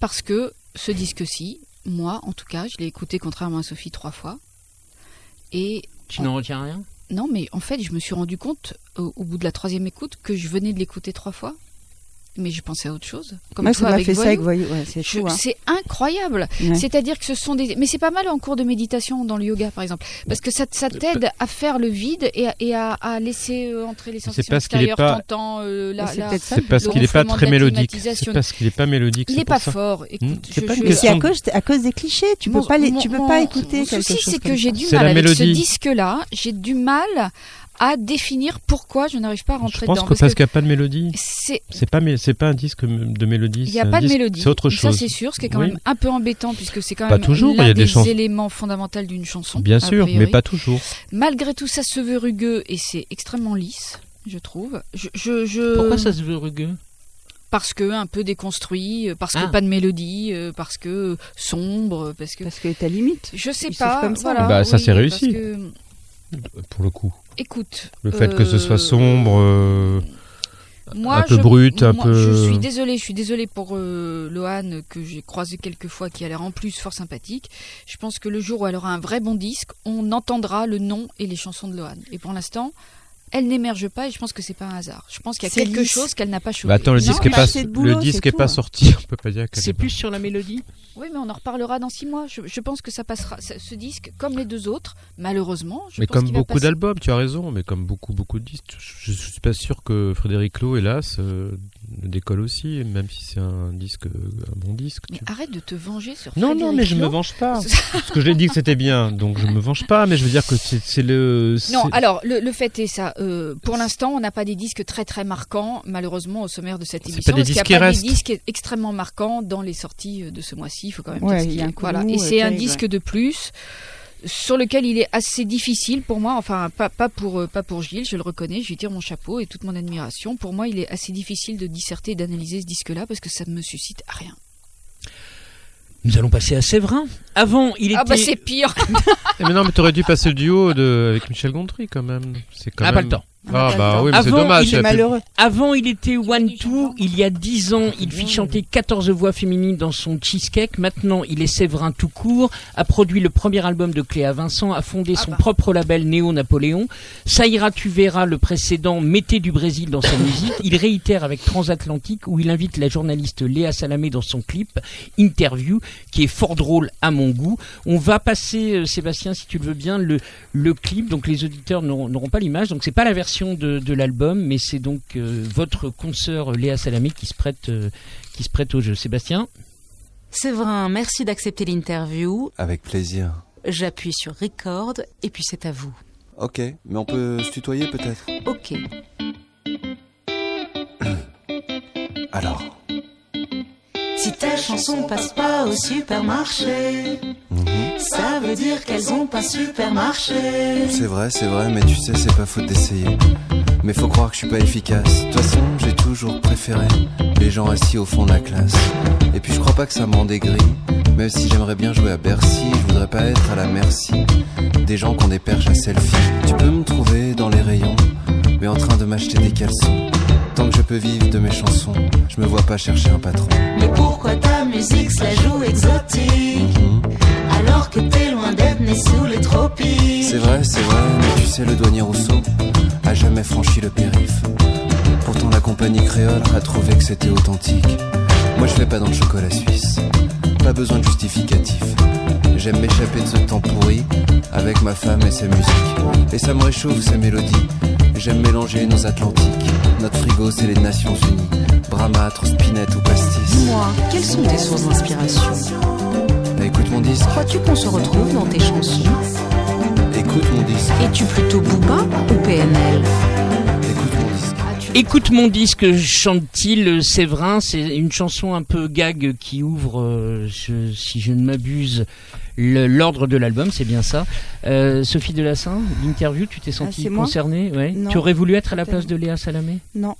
Parce que ce disque-ci, moi en tout cas, je l'ai écouté contrairement à Sophie trois fois. Et Tu n'en retiens rien? Non, mais en fait, je me suis rendu compte au, au bout de la troisième écoute que je venais de l'écouter trois fois. Mais je pensais à autre chose. Comme Moi, toi ça m'a avec fait ça avec Voyou. Voyou. Ouais, c'est Je- tout. hein. C'est incroyable. Ouais. C'est-à-dire que ce sont des. Mais c'est pas mal en cours de méditation dans le yoga, par exemple. Parce que ça, ça t'aide à faire le vide et à, et à, à laisser euh, entrer les sensations parce qu'il est extérieures. pas- T'entends euh, la- Mais c'est la- peut-être ça. C'est parce le qu'il n'est pas très mélodique. C'est parce qu'il n'est pas mélodique. Il n'est pas ça. fort. Écoute, Hmm, c'est je- pas une je- Mais c'est à cause, à cause des clichés. Tu peux Mon- pas les, tu peux mon- pas écouter quelque souci, c'est que j'ai du mal avec ce disque-là. J'ai du mal à définir pourquoi je n'arrive pas à Je rentrer pense dedans. que parce qu'il n'y a pas de mélodie. c'est C'est pas, c'est pas un disque de mélodie. il n'y a pas de disque- mélodie. C'est autre Ça, chose. c'est sûr, ce qui est quand Oui. même un peu embêtant puisque c'est quand Pas même toujours, il y a des éléments fondamentaux d'une chanson. Bien sûr, mais pas toujours. Malgré tout, ça se veut rugueux et c'est extrêmement lisse, je trouve. Je, je, je- Pourquoi ça se veut rugueux? Parce que un peu déconstruit, parce que Ah. pas de mélodie, euh, parce que sombre, parce que Parce que t'as limite. je sais Ils pas. comme ça. voilà, Bah, ça, oui, c'est parce réussi. que, Pour le coup. Écoute, Le fait que ce soit sombre. euh, Moi, un peu je- brut, un moi, peu- Je suis désolée, je suis désolée pour euh, Lohan que j'ai croisé quelques fois, qui a l'air en plus fort sympathique. Je pense que le jour où elle aura un vrai bon disque, on entendra le nom et les chansons de Lohan. Et pour l'instant, elle n'émerge pas et je pense que c'est pas un hasard. Je pense qu'il y a C'est quelque lisse. chose qu'elle n'a pas chopé. Bah attends, le Non, disque est mais pas, boulot, le disque est pas tout. sorti. On peut pas dire qu'elle C'est est plus sur la mélodie Oui, mais on en reparlera dans six mois. Je, je pense que ça passera. ça- ce disque, comme les deux autres, malheureusement, je Mais pense comme beaucoup d'albums, tu as raison, mais comme beaucoup beaucoup de disques, je, je suis pas sûr que Frédéric Lowe, hélas, euh, ne décolle aussi, même si c'est un disque, un bon disque. Mais tu- arrête de te venger sur Non, non, Frédéric mais je me Lowe. venge pas. Parce que je l'ai dit que c'était bien, donc je me venge pas, mais je veux dire que c'est c'est le. Non, alors le, le fait est ça. euh, pour l'instant, on n'a pas des disques très très marquants, malheureusement, au sommaire de cette émission. pas des parce qu'il y a disques qui pas restent. des disques extrêmement marquants dans les sorties euh, de ce mois-ci. Il faut quand même Ouais, dire ce il y qu'il a est. un coup Voilà. Et euh, c'est un terrible, disque de plus sur lequel il est assez difficile pour moi. Enfin, pas, pas pour euh, pas pour Gilles, je le reconnais. Je lui tire mon chapeau et toute mon admiration. Pour moi, il est assez difficile de disserter et d'analyser ce disque-là parce que ça ne me suscite rien. Nous allons passer à Séverin. Avant, il était. Ah bah c'est pire. Eh, Mais non, mais t'aurais dû passer le duo de... avec Michel Gondry quand même. C'est quand Ah, même... pas le temps. Ah bah oui, mais c'est Avant, dommage. il malheureux. Avant, il était One Two. Il y a 10 ans, il fit chanter 14 voix féminines dans son Cheesecake. Maintenant, il est Séverin tout court. A produit le premier album de Cléa Vincent. A fondé Ah son bah. propre label Néo Napoléon. Ça ira, tu verras le précédent. Mettez du Brésil dans sa musique. Il réitère avec Transatlantique où il invite la journaliste Léa Salamé dans son clip Interview, qui est fort drôle à mon goût. On va passer, euh, Sébastien, si tu le veux bien, le, le clip. Donc les auditeurs n'auront n'auront pas l'image. Donc c'est pas la version de, de l'album, mais c'est donc euh, votre consoeur Léa Salamé qui se prête, euh, qui se prête au jeu. Sébastien. Séverin, merci d'accepter l'interview. Avec plaisir. J'appuie sur record et puis c'est à vous. Ok, mais on peut se tutoyer peut-être Ok. Alors Si tes chansons passent pas au supermarché, ça veut dire qu'elles ont pas supermarché. C'est vrai, c'est vrai, mais tu sais, c'est pas faute d'essayer. Mais faut croire que je suis pas efficace. De toute façon, j'ai toujours préféré les gens assis au fond de la classe. Et puis je crois pas que ça m'en dégris. Même si j'aimerais bien jouer à Bercy, je voudrais pas être à la merci des gens qui ont perches à selfie. Tu peux me trouver dans les rayons, mais en train de m'acheter des caleçons. Tant que je peux vivre de mes chansons, je me vois pas chercher un patron. Mais pourquoi ta musique se la joue exotique? Alors que t'es loin d'être né sous les tropiques C'est vrai, c'est vrai, mais tu sais, le douanier Rousseau a jamais franchi le périph. Pourtant, la compagnie créole a trouvé que c'était authentique. Moi, je fais pas dans le chocolat suisse. Pas besoin de justificatif. J'aime m'échapper de ce temps pourri avec ma femme et ses musiques. Et ça me réchauffe ces mélodies. J'aime mélanger nos Atlantiques. Notre frigo, c'est les Nations Unies. Bramâtre, spinette ou pastis. Dis-moi, quelles sont tes sources d'inspiration? Bah, écoute mon disque, Crois-tu qu'on se retrouve dans tes chansons? Écoute mon disque, Es-tu plutôt Booba ou PNL écoute mon disque. Écoute mon disque, chante-t-il Séverin? C'est une chanson un peu gag qui ouvre, euh, je- si je ne m'abuse, l'ordre de l'album, c'est bien ça. Euh, Sophie Delassin, l'interview, tu t'es sentie c'est moi concernée ouais. Tu aurais voulu être à la place de Léa Salamé? Non.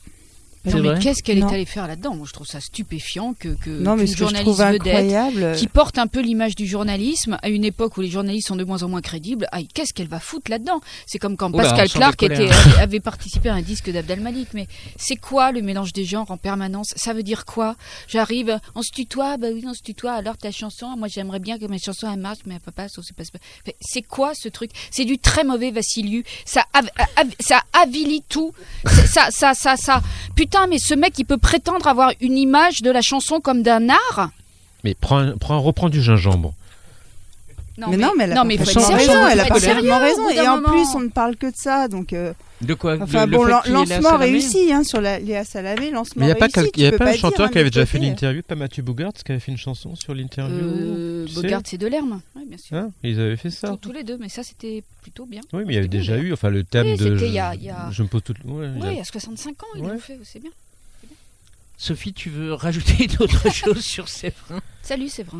Non, mais qu'est-ce qu'elle est allée faire là-dedans Moi, je trouve ça stupéfiant que, que Non, mais ce que journaliste vedette incroyable. qui porte un peu l'image du journalisme à une époque où les journalistes sont de moins en moins crédibles. Aïe, qu'est-ce qu'elle va foutre là-dedans C'est comme quand Oula, Pascal Clark était, hein. avait, participé à un disque d'Abdel Malik. Mais c'est quoi le mélange des genres en permanence Ça veut dire quoi J'arrive, on se tutoie, bah oui, on se tutoie. Alors ta chanson, moi j'aimerais bien que ma chanson elle marche, mais papa, ça c'est pas. c'est pas- Fait, C'est quoi ce truc C'est du très mauvais Vassiliu. Ça, av- av- ça avilit tout. Ça, ça, ça, ça. Putain mais ce mec, il peut prétendre avoir une image de la chanson comme d'un art? Mais prends, prends, du gingembre. Non, mais, non, mais elle a non, mais sérieux, raison. Elle a raison. Et en moment. plus, on ne parle que de ça. Donc, euh, De quoi enfin Le- bon, lancement réussi hein, sur la Léa Salamé. Lancement Mais il n'y a pas, réussi. y a peux pas un chanteur qui avait déjà fait l'interview, pas Mathieu Bogart, qui avait fait une chanson sur l'interview Euh, c'est de l'herbe. Oui, bien sûr. Hein Ils avaient fait ça. Tous, tous les deux, mais ça, c'était plutôt bien. Oui, mais il y avait déjà eu, enfin le thème Oui, de. c'était il y a- il y a- Je me pose tout. Oui, il y a 65 ans, ils l'ont fait, c'est bien. Sophie, tu veux rajouter d'autres choses sur Séverin? Salut, vrai.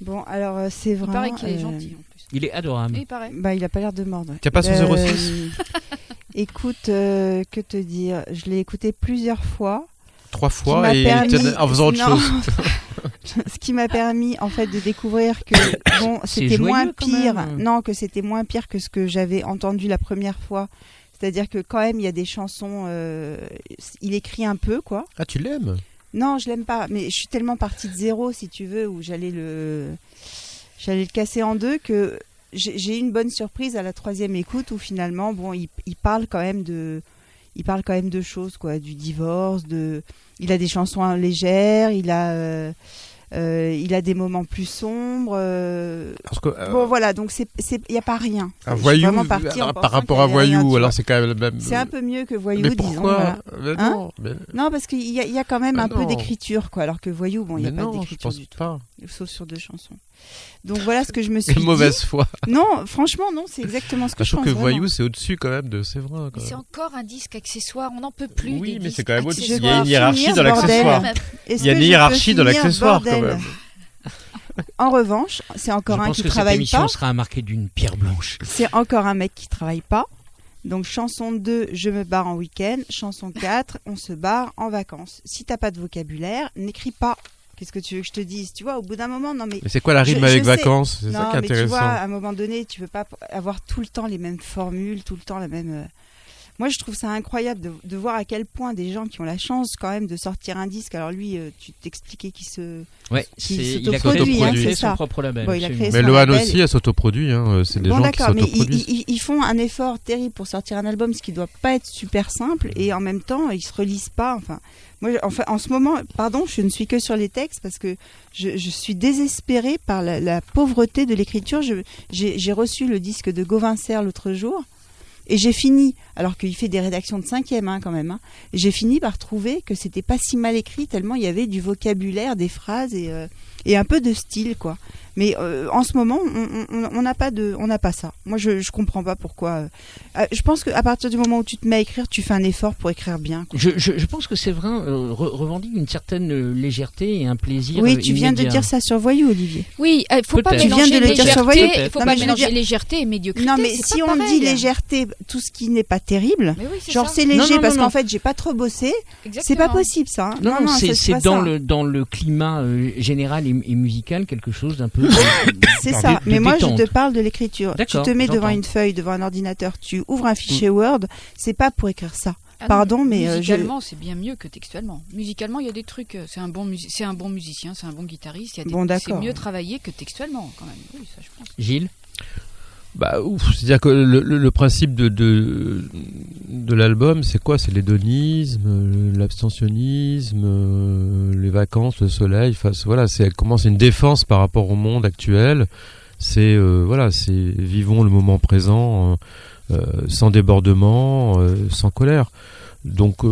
Bon, alors euh, c'est Il vrai. paraît qu'il est euh, gentil en plus. Il est adorable. Il paraît. Bah, il a pas l'air de mordre. T'as pas son Euh, 06? Écoute, euh, que te dire? Je l'ai écouté plusieurs fois. Trois fois et permis- en faisant autre Non. chose. Ce qui m'a permis en fait de découvrir que bon, c'était moins pire. même. Non, que c'était moins pire que ce que j'avais entendu la première fois. C'est-à-dire que quand même, il y a des chansons. euh, il écrit un peu, quoi. Ah, tu l'aimes? Non, je l'aime pas. Mais je suis tellement partie de zéro, si tu veux, où j'allais le, j'allais le casser en deux que j'ai eu une bonne surprise à la troisième écoute où finalement, bon, il, il parle quand même de, il parle quand même de choses, quoi, du divorce, de, il a des chansons légères, il a, euh, euh, il a des moments plus sombres. euh, Parce que, euh, Bon, voilà, donc c'est, c'est, y a pas rien. Un voyou, pensant par rapport à rien, voyou, alors c'est quand même le même. C'est un peu mieux que voyou, Mais disons. pourquoi voilà. Mais Hein non, mais- Non, parce qu'il y, a- il y a quand même un peu d'écriture, quoi. Alors que voyou, bon, il n'y a mais pas d'écriture pense du tout. pas. Sauf sur deux chansons. Donc voilà ce que je me suis Quelle dit. mauvaise foi. Non, franchement, non, c'est exactement ce que Je je trouve pense. que voyou, c'est au-dessus quand même de Séverin. c'est encore un disque accessoire, on n'en peut plus. Oui, des mais c'est quand même au-dessus. Je Il y a une hiérarchie dans l'accessoire. Il y a une je hiérarchie dans l'accessoire quand même. En revanche, c'est Je encore un pense qui que cette travaille émission pas. sera marquée d'une pierre blanche. C'est encore un mec qui travaille pas. Donc chanson 2, je me barre en week-end. Chanson 4, on se barre en vacances. Si t'as pas de vocabulaire, n'écris pas. Qu'est-ce que tu veux que je te dise? Tu vois, au bout d'un moment, non mais Mais c'est quoi la rime je avec vacances? C'est ça qui est mais tu vois, intéressant. à un moment donné, tu peux pas avoir tout le temps les mêmes formules, tout le temps la même. Euh, Moi, je trouve ça incroyable de, de voir à quel point des gens qui ont la chance quand même de sortir un disque. Alors lui, euh, tu t'expliquais qu'il se. Ouais, c'est- il a hein, créé c'est son ça. propre label. Bon, il a créé Mais Lohan aussi, elle s'autoproduit. Hein. C'est des bon, gens qui mais ils, s'autoproduisent. ils- ils font un effort terrible pour sortir un album, ce qui doit pas être super simple, et en même temps, ils se relisent pas. Enfin, moi, enfin, en ce moment, pardon, je ne suis que sur les textes parce que je, je suis désespérée par la, la pauvreté de l'écriture. J'ai reçu le disque de Gauvin Serre l'autre jour. Et j'ai fini, alors qu'il fait des rédactions de cinquième hein, quand même, hein, j'ai fini par trouver que c'était pas si mal écrit tellement il y avait du vocabulaire, des phrases et, euh, et un peu de style quoi. Mais euh, en ce moment, on- on on n'a pas de, on n'a pas ça. Moi, je je comprends pas pourquoi. euh, euh, je pense qu'à partir du moment où tu te mets à écrire, tu fais un effort pour écrire bien. quoi. Je, je, je pense que Séverin euh, re- revendique une certaine euh, légèreté et un plaisir. Oui, tu viens de dire ça sur Voyou, Olivier. Oui, il faut pas. Tu viens de le dire sur légèreté. Voyou. Il faut Non, pas mélanger dire- légèreté et médiocrité. Non, mais si pas on pareil. dit légèreté, tout ce qui n'est pas terrible, Mais oui, c'est genre c'est léger non, parce qu'en fait j'ai pas trop bossé, c'est pas possible ça. hein. Non, non, c'est dans le dans le climat euh, général et, et musical quelque chose d'un peu. C'est ça. de Mais moi, je te parle de l'écriture. Tu te mets devant une feuille, devant un ordinateur, tu ouvres un fichier Word. C'est pas pour écrire ça. Ah non, Pardon, mais, euh, je- musicalement, c'est bien mieux que textuellement. Musicalement, il y a des trucs. euh, C'est un bon, musi- c'est un bon musicien, c'est un bon guitariste. il y a des- Bon, c'est mieux travaillé que textuellement, quand même. Oui, ça, je pense. Gilles? Bah, c'est-à-dire que le, le- le principe de, de, de l'album, c'est quoi? C'est l'hédonisme, euh, l'abstentionnisme, euh, les vacances, le soleil. Enfin, voilà, c'est comment c'est une défense par rapport au monde actuel. C'est euh, voilà, c'est vivons le moment présent euh, euh, sans débordement, sans colère. Donc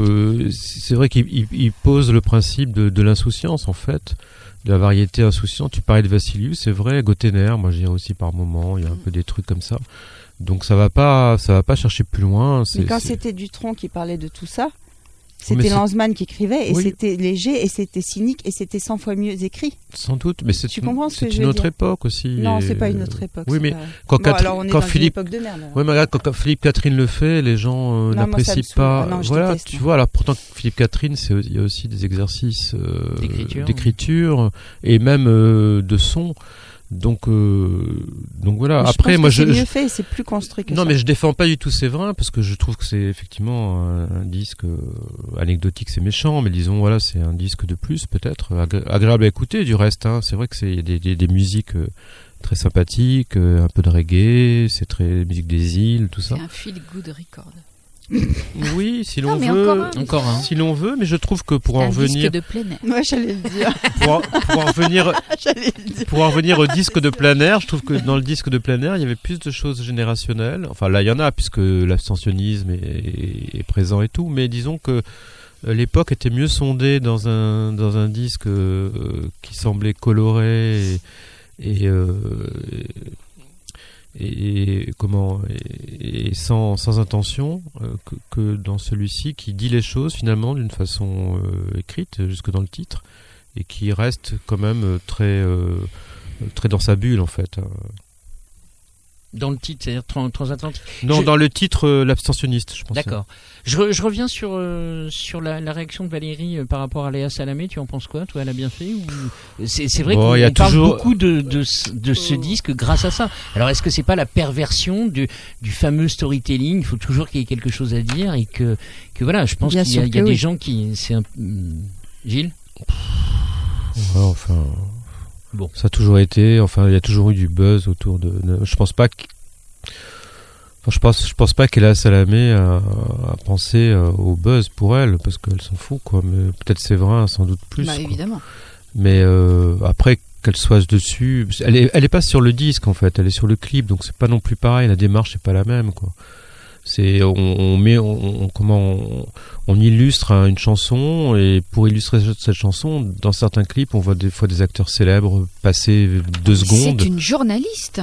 c'est vrai qu'il il- il pose le principe de, de l'insouciance en fait, de la variété insouciante. Tu parlais de Vassilius, c'est vrai, Gotener, moi je dirais aussi par moment, il y a un peu des trucs comme ça. Donc ça va pas, ça va pas chercher plus loin. Mais quand c'était Dutronc qui parlait de tout ça, c'était Lanzmann qui écrivait et Oui. c'était léger et c'était cynique et c'était 100 fois mieux écrit. Sans doute, mais c'est ce une autre dire époque aussi. Non, et- c'est pas une autre époque. Oui, mais pas- quand, Bon, Catherine- alors on est quand dans Philippe, une époque de merde. alors. Ouais, mais regarde, quand, quand Philippe Catherine le fait, les gens euh, n'apprécient pas. Ah non, voilà, déteste, tu vois. Alors pourtant, Philippe Catherine, c'est il y a aussi des exercices euh, D'écriture. d'écriture et même euh, de son. Donc, euh, donc voilà. Mais Après, pense moi, que je, mieux fait, c'est plus construit que non, ça. mais je défends pas du tout Séverin parce que je trouve que c'est effectivement un, un disque euh, anecdotique, c'est méchant, mais disons voilà, c'est un disque de plus peut-être agré- agréable à écouter. Du reste, hein, c'est vrai que c'est des, des, des musiques euh, très sympathiques, un peu de reggae, c'est très musique des îles, tout ça. C'est un feel good record. Oui, si l'on veut. encore un. Encore un. Si l'on veut, mais je trouve que pour en disque revenir, de plein air. Ouais, j'allais le dire. pour, pour en revenir, j'allais le dire. pour en revenir au disque de plein air, je trouve que dans le disque de plein air, il y avait plus de choses générationnelles. Enfin, là, il y en a, puisque l'abstentionnisme est, est présent et tout, mais disons que euh, l'époque était mieux sondée dans un, dans un disque euh, qui semblait coloré et, et, euh, et- et comment et, et sans, sans intention euh, que, que dans celui-ci qui dit les choses finalement d'une façon euh, écrite jusque dans le titre et qui reste quand même euh, très euh, très dans sa bulle en fait. Dans le titre, c'est-à-dire tran- transatlantique. Non, Je- dans le titre euh, l'abstentionniste, je pense. D'accord. Je, re- je reviens sur, euh, sur la, la réaction de Valérie euh, par rapport à Léa Salamé. Tu en penses quoi Toi, elle a bien fait ou... C'est vrai Bon, qu'on parle toujours- beaucoup de, de, ce- de ce disque grâce à ça. Alors, est-ce que c'est pas la perversion du, du fameux storytelling? Il faut toujours qu'il y ait quelque chose à dire et que, que voilà, je pense qu'il y a, y des gens qui... Un... Gilles? Ouais, enfin, Bon. ça a toujours été. Enfin, il y a toujours eu du buzz autour de. de- je pense pas que. Enfin, je pense, je pense pas qu'Ella Salamé a, a pensé euh, au buzz pour elle, parce qu'elle s'en fout, quoi. Mais peut-être Séverin, sans doute plus. Bah, évidemment. Mais euh, après qu'elle soit dessus, elle est, elle est pas sur le disque en fait, elle est sur le clip, donc c'est pas non plus pareil. La démarche est pas la même, quoi. C'est on, on met, on, on- comment, on, on illustre hein, une chanson et pour illustrer cette chanson, dans certains clips, on voit des fois des acteurs célèbres passer deux secondes. C'est une journaliste.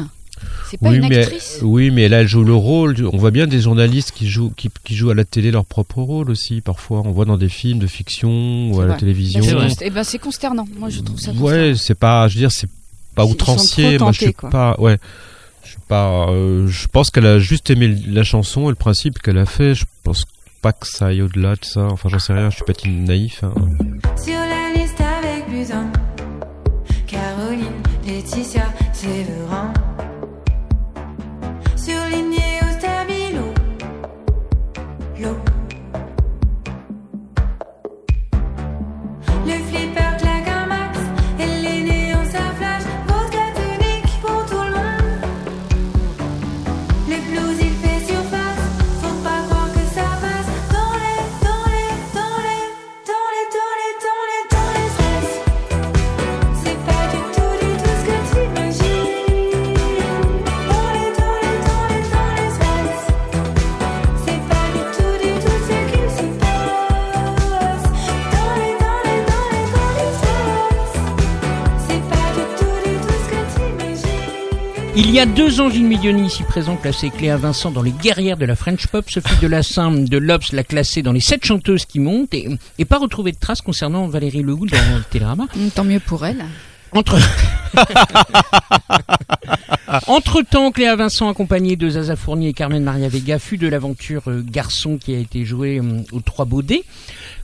C'est pas Oui une mais, actrice. oui, mais là, elle joue le rôle. On voit bien des journalistes qui jouent, qui, qui jouent à la télé leur propre rôle aussi. Parfois, on voit dans des films de fiction ou à la télévision. C'est eh ben, c'est consternant. Moi, je trouve ça Ouais, c'est pas, je veux dire, c'est pas outrancier. Moi, je suis quoi. pas, ouais, je pas, euh, je pense qu'elle a juste aimé la chanson et le principe qu'elle a fait. Je pense pas que ça aille au-delà de ça. Enfin, j'en sais rien. Je suis pas naïf. hein. Sur la liste avec Caroline, Laetitia, Il y a deux ans, Gilles Milioni, ici présent, classé Cléa Vincent dans les guerrières de la French Pop. Sophie Delassin de l'Obs l'a classée dans les sept chanteuses qui montent et, et pas retrouvé de traces concernant Valérie Lehoux dans le Télérama. Mm, Tant mieux pour elle. Entre... Entre temps, Cléa Vincent, accompagnée de Zaza Fournier et Carmen Maria Vega, fut de l'aventure euh, Garçon qui a été joué euh, aux Trois Baudets.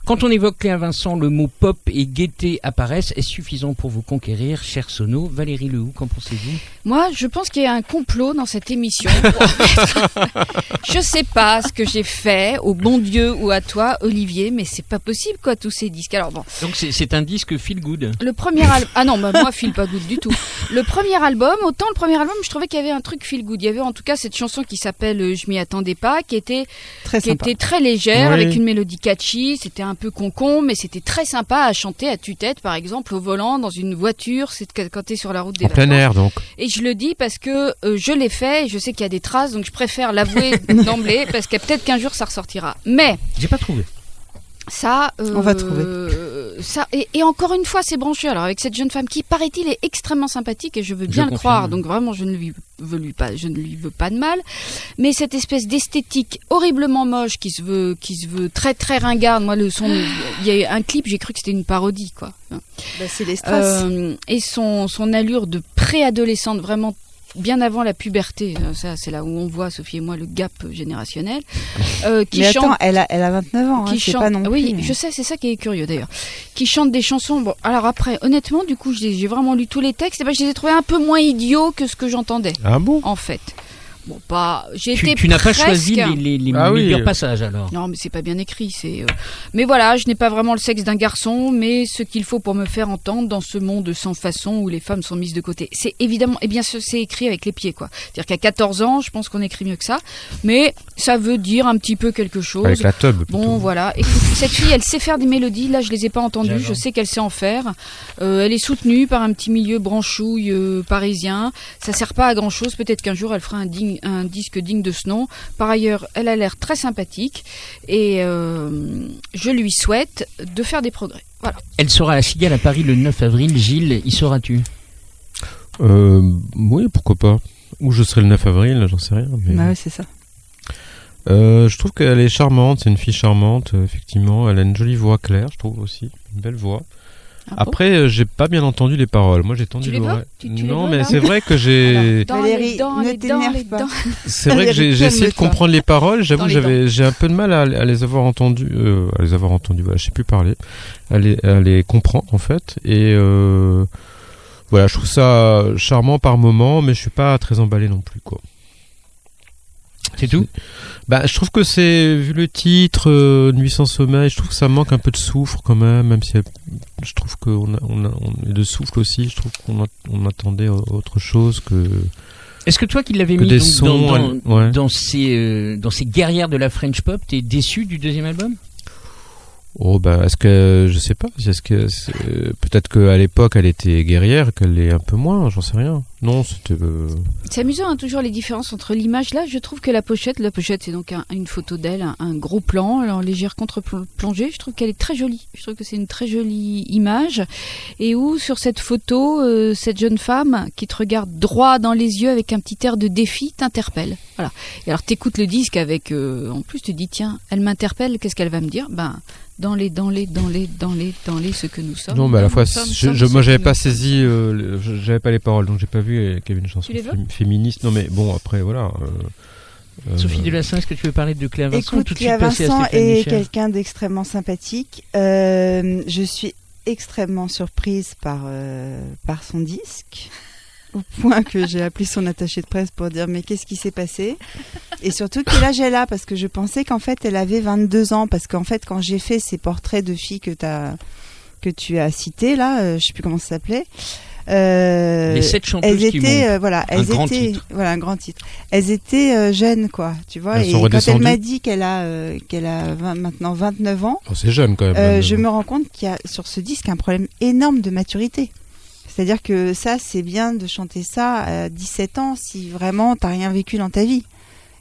Quand on évoque Cléa Vincent, le mot pop et gaieté apparaissent. Est suffisant pour vous conquérir, cher Sono? Valérie Lehoux, qu'en pensez-vous? Moi, je pense qu'il y a un complot dans cette émission. je sais pas ce que j'ai fait au bon Dieu ou à toi, Olivier, mais c'est pas possible, quoi, tous ces disques. Alors bon, Donc c'est- un disque feel good. le premier album. Ah non, bah, moi, feel pas good du tout. Le premier album, autant le premier album, je trouvais qu'il y avait un truc feel good. Il y avait en tout cas cette chanson qui s'appelle euh, Je m'y attendais pas, qui était Très qui était très légère, Oui. avec une mélodie catchy. C'était un peu concon, mais c'était très sympa à chanter à tue-tête, par exemple, au volant, dans une voiture, c'est quand t'es sur la route des En plein vacances. air, donc. Et je le dis parce que euh, je l'ai fait et je sais qu'il y a des traces, donc je préfère l'avouer d'emblée parce que peut-être qu'un jour ça ressortira. Mais J'ai pas trouvé. Ça, euh, On va trouver. euh, ça et, et encore une fois, c'est branché. Alors avec cette jeune femme qui paraît-il est extrêmement sympathique et je veux Je bien le confirme. croire. Donc vraiment, je ne lui veux lui pas, je ne lui veux pas de mal. Mais cette espèce d'esthétique horriblement moche qui se veut, qui se veut très très ringarde. Moi, le son, il y a eu un clip, j'ai cru que c'était une parodie, quoi. Bah, c'est les strass. Euh, et son, son allure de préadolescente, vraiment bien avant la puberté, euh, ça c'est là où on voit, Sophie et moi, le gap générationnel, euh, qui Mais chante attends, elle a, elle a 29 ans, hein, qui chante- pas non plus. oui, mais- je sais, c'est ça qui est curieux d'ailleurs. Qui chante des chansons. Bon, alors après, honnêtement, du coup, j'ai j'ai vraiment lu tous les textes. Et ben, je les ai trouvés un peu moins idiots que ce que j'entendais, Ah bon? en fait. Bon, pas. J'ai Tu, été tu n'as pas choisi les, les, les Ah oui. passages alors. Non, mais c'est pas bien écrit. C'est. euh, Mais voilà, je n'ai pas vraiment le sexe d'un garçon, mais ce qu'il faut pour me faire entendre dans ce monde sans façon où les femmes sont mises de côté. C'est évidemment, eh bien, ce- c'est écrit avec les pieds, quoi. C'est-à-dire qu'à 14 ans, je pense qu'on écrit mieux que ça, mais ça veut dire un petit peu quelque chose. Avec la tub. plutôt. Bon, voilà. Écoute, cette fille, elle sait faire des mélodies. Là, je les ai pas entendues. Je sais qu'elle sait en faire. Euh, elle est soutenue par un petit milieu branchouille euh, parisien. Ça sert pas à grand chose. Peut-être qu'un jour, elle fera un, digne- un disque digne de ce nom. Par ailleurs, elle a l'air très sympathique et euh, je lui souhaite de faire des progrès. Voilà. Elle sera à la Cigale à Paris le 9 avril. Gilles, y seras-tu? Euh, oui, pourquoi pas. Ou je serai le 9 avril, j'en sais rien. Mais... Bah ouais, c'est ça. Euh, je trouve qu'elle est charmante, c'est une fille charmante, euh, effectivement. Elle a une jolie voix claire, je trouve aussi. Une belle voix. Ah bon Après, euh, j'ai pas bien entendu les paroles. Moi, j'ai entendu Tu les veux l'oreille. Non, mais c'est vrai que j'ai. Valérie, dents, ne t'énerve pas. C'est vrai que j'ai j'ai essayé de comprendre les paroles. J'avoue, j'avais, j'ai un peu de mal à, à les avoir entendues, euh, à les avoir entendues. Voilà, je sais plus parler. À les, à les comprendre en fait. Et euh, voilà, je trouve ça charmant par moment, mais je suis pas très emballé non plus, quoi. C'est tout? Bah, je trouve que c'est, vu le titre, euh, Nuit sans sommeil, je trouve que ça manque un peu de soufre quand même, même si elle- je trouve qu'on a, on a, on- et de souffle aussi, je trouve qu'on a- on attendait autre chose que, Est-ce que toi qui l'avais mis donc, sons. dans, dans, elle- ouais. dans ces, euh, dans ces guerrières de la French pop, t'es déçu du deuxième album? Oh bah est-ce que je sais pas, est-ce que peut-être qu'à l'époque elle était guerrière, qu'elle l'est un peu moins, j'en sais rien. Non, c'était euh, C'est amusant, hein, toujours les différences entre l'image. Là, je trouve que la pochette, la pochette, c'est donc un- une photo d'elle, un, gros plan, en légère contre-plongée. Je trouve qu'elle est très jolie. Je trouve que c'est une très jolie image. Et où, sur cette photo, euh, cette jeune femme qui te regarde droit dans les yeux avec un petit air de défi t'interpelle. Voilà. Et alors, t'écoutes le disque avec, euh, en plus, tu dis, tiens, elle m'interpelle, qu'est-ce qu'elle va me dire? Ben, dans les, dans les, dans les, dans les, dans les, ce que nous sommes. non, mais à la fois sommes, je, sommes je- ce moi j'avais pas saisi, euh, j'avais pas les paroles, donc j'ai pas vu qu'il y avait une chanson féministe. Non mais bon après voilà. euh, euh, Sophie Delassin, est-ce que tu veux parler de Claire Vincent ou Écoute, tout de suite Claire Vincent est quelqu'un d'extrêmement sympathique. Euh, je suis extrêmement surprise par, euh, par son disque, au point que j'ai appelé son attaché de presse pour dire mais qu'est-ce qui s'est passé? Et surtout quel âge elle a Parce que je pensais qu'en fait elle avait 22 ans, parce qu'en fait quand j'ai fait ces portraits de filles que, as, que tu as cités là, euh, je sais plus comment ça s'appelait. euh, Les sept chanteuses elles qui étaient montent. euh, voilà Un elles grand étaient titre. voilà un grand titre elles étaient euh, jeunes quoi tu vois Elles et quand elle m'a dit qu'elle a euh, qu'elle a 20 maintenant 29 ans oh, c'est jeune quand même. euh, je me rends compte qu'il y a sur ce disque un problème énorme de maturité c'est-à-dire que ça c'est bien de chanter ça à 17 ans si vraiment t'as rien vécu dans ta vie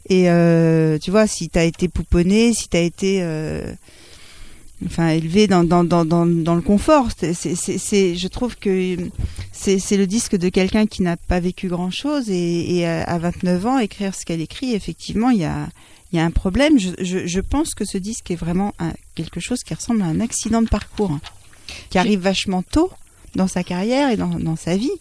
et euh, tu vois si t'as été pouponné si t'as été euh, enfin élevé dans dans, dans, dans, dans le confort c'est, c'est, je trouve que c'est, c'est le disque de quelqu'un qui n'a pas vécu grand chose et, et à à 29 ans écrire ce qu'elle écrit effectivement il y a y a un problème. Je, je, je pense que ce disque est vraiment un- quelque chose qui ressemble à un accident de parcours hein, qui arrive vachement tôt dans sa carrière et dans, dans sa vie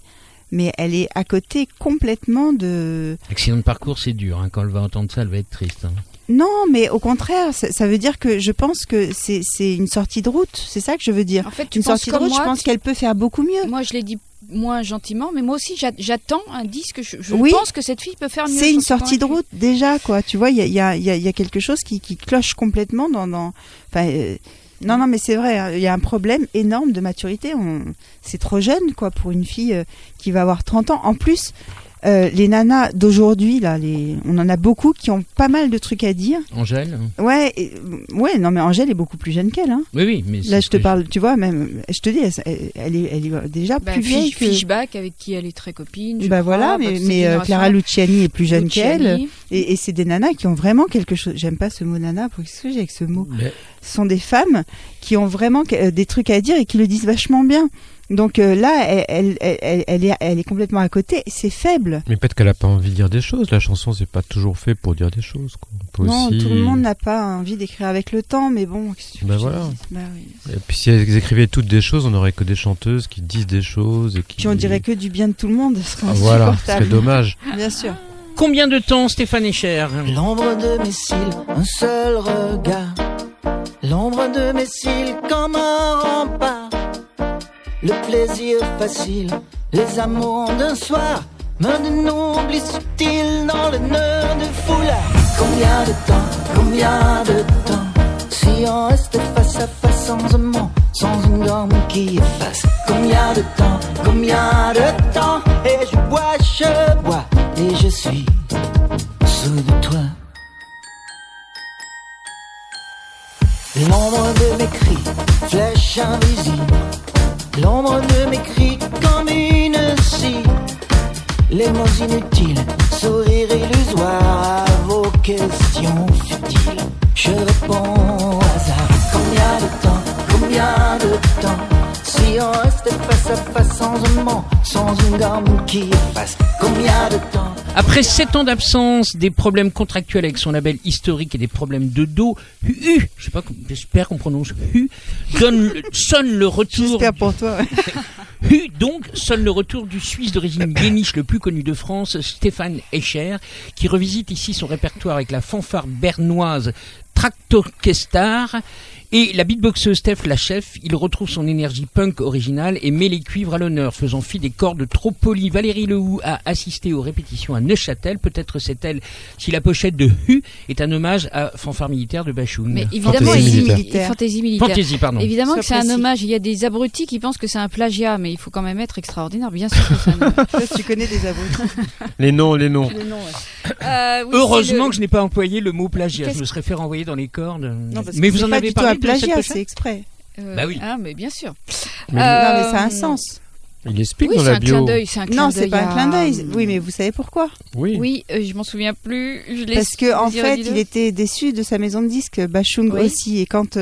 mais elle est à côté complètement de Accident de parcours, c'est dur. hein. Quand elle va entendre ça, elle va être triste. hein. non, mais au contraire, ça, ça veut dire que je pense que c'est c'est une sortie de route. C'est ça que je veux dire. En fait, tu Une sortie de route, je pense qu'elle peut faire beaucoup mieux. Moi, je l'ai dit moins gentiment, mais moi aussi, j'a- j'attends un disque. Je, je Oui. pense que cette fille peut faire mieux. C'est une sortie de route déjà, quoi. Tu vois, il y a, il y, a, y a- il y a quelque chose qui, qui cloche complètement dans. dans enfin, euh, non, non, mais c'est vrai. hein, Il y a un problème énorme de maturité. C'est trop jeune, quoi, pour une fille euh, qui va avoir 30 ans. En plus. Euh, les nanas d'aujourd'hui, là, les... on en a beaucoup qui ont pas mal de trucs à dire. Angèle. Ouais, et- ouais, non, mais Angèle est beaucoup plus jeune qu'elle. Hein. Oui, oui, mais Là, je te parle, tu vois, même, je te dis, elle, elle est, elle est déjà Bah, plus vieille que. Fishback, avec qui elle est très copine. je Bah crois, voilà, bah, mais, mais, euh. Clara Luciani est plus jeune qu'elle. Et, et c'est des nanas qui ont vraiment quelque chose. J'aime pas ce mot nana, pour que j'ai avec ce mot Mais- Ce sont des femmes qui ont vraiment euh, des trucs à dire et qui le disent vachement bien. Donc euh, là, elle, elle, elle, est, elle est complètement à côté. C'est faible. Mais peut-être qu'elle a pas envie de dire des choses. La chanson c'est pas toujours fait pour dire des choses. Quoi. Non, aussi- tout le monde n'a pas envie d'écrire avec le temps, mais bon. qu'est-ce que tu Bah veux que je voilà. Bah oui. Et puis si elles écrivaient toutes des choses, on n'aurait que des chanteuses qui disent des choses et qui. Puis on dirait que du bien de tout le monde. Ce serait Ah, voilà, ce insupportable. serait dommage. Bien sûr. Combien de temps, Stéphane Echer? L'ombre de mes cils, un seul regard. L'ombre de mes cils comme un rempart. Le plaisir facile, les amours d'un soir. Me de oubli subtil dans le nœud de foulard. Combien de temps, combien de temps Si on reste face à face sans un mot, sans une gomme qui efface. Combien de temps, combien de temps Et je bois, je bois, et je suis sous de toi. L'ombre de mes cris, flèche invisible. L'ombre de mes cris comme une scie. Les mots inutiles, sourire illusoire à vos questions futiles. Je réponds au hasard. Combien de temps, combien de temps Si on restait face à face sans un mot, sans une gomme qui efface. Combien de temps Après 7 ans d'absence, des problèmes contractuels avec son label historique et des problèmes de dos, Hu, je sais pas, j'espère qu'on prononce Hu, donne, sonne le retour. J'espère pour toi. Hu, donc, sonne le retour du Suisse d'origine guéniche le plus connu de France, Stéphane Escher, qui revisite ici son répertoire avec la fanfare bernoise Tractorchestar et la beatboxeuse Steph la chef, il retrouve son énergie punk originale et met les cuivres à l'honneur, faisant fi des cordes trop polies. Valérie Lehoux a assisté aux répétitions à Neuchâtel, peut-être c'est elle si la pochette de Hu est un hommage à Fanfare militaire de Bachoun. Mais évidemment, Fantaisie il- militaire. Fantaisie militaire. Fantaisie, pardon. Évidemment Sois que c'est un hommage. Il y a des abrutis qui pensent que c'est un plagiat, mais il faut quand même être extraordinaire. Bien sûr que c'est un tu connais des abrutis. Les noms, les noms. Euh, oui, Heureusement le- que je n'ai pas employé le mot plagiat, je me serais fait renvoyer dans les cordes. Non, parce mais que vous c'est en pas avez parlé plagiat, c'est exprès. euh, Bah oui. Ah, mais bien sûr. Mais Non, Euh, mais ça a un sens. Il explique Oui, dans c'est la un clin bio. d'œil. C'est un clin Non, c'est d'œil pas un clin d'œil. Oui, mais vous savez pourquoi? Oui. Oui, euh, je m'en souviens plus. Je l'ai Parce que en fait, il était déçu de sa maison de disques, Bachung Oui. aussi. Et quand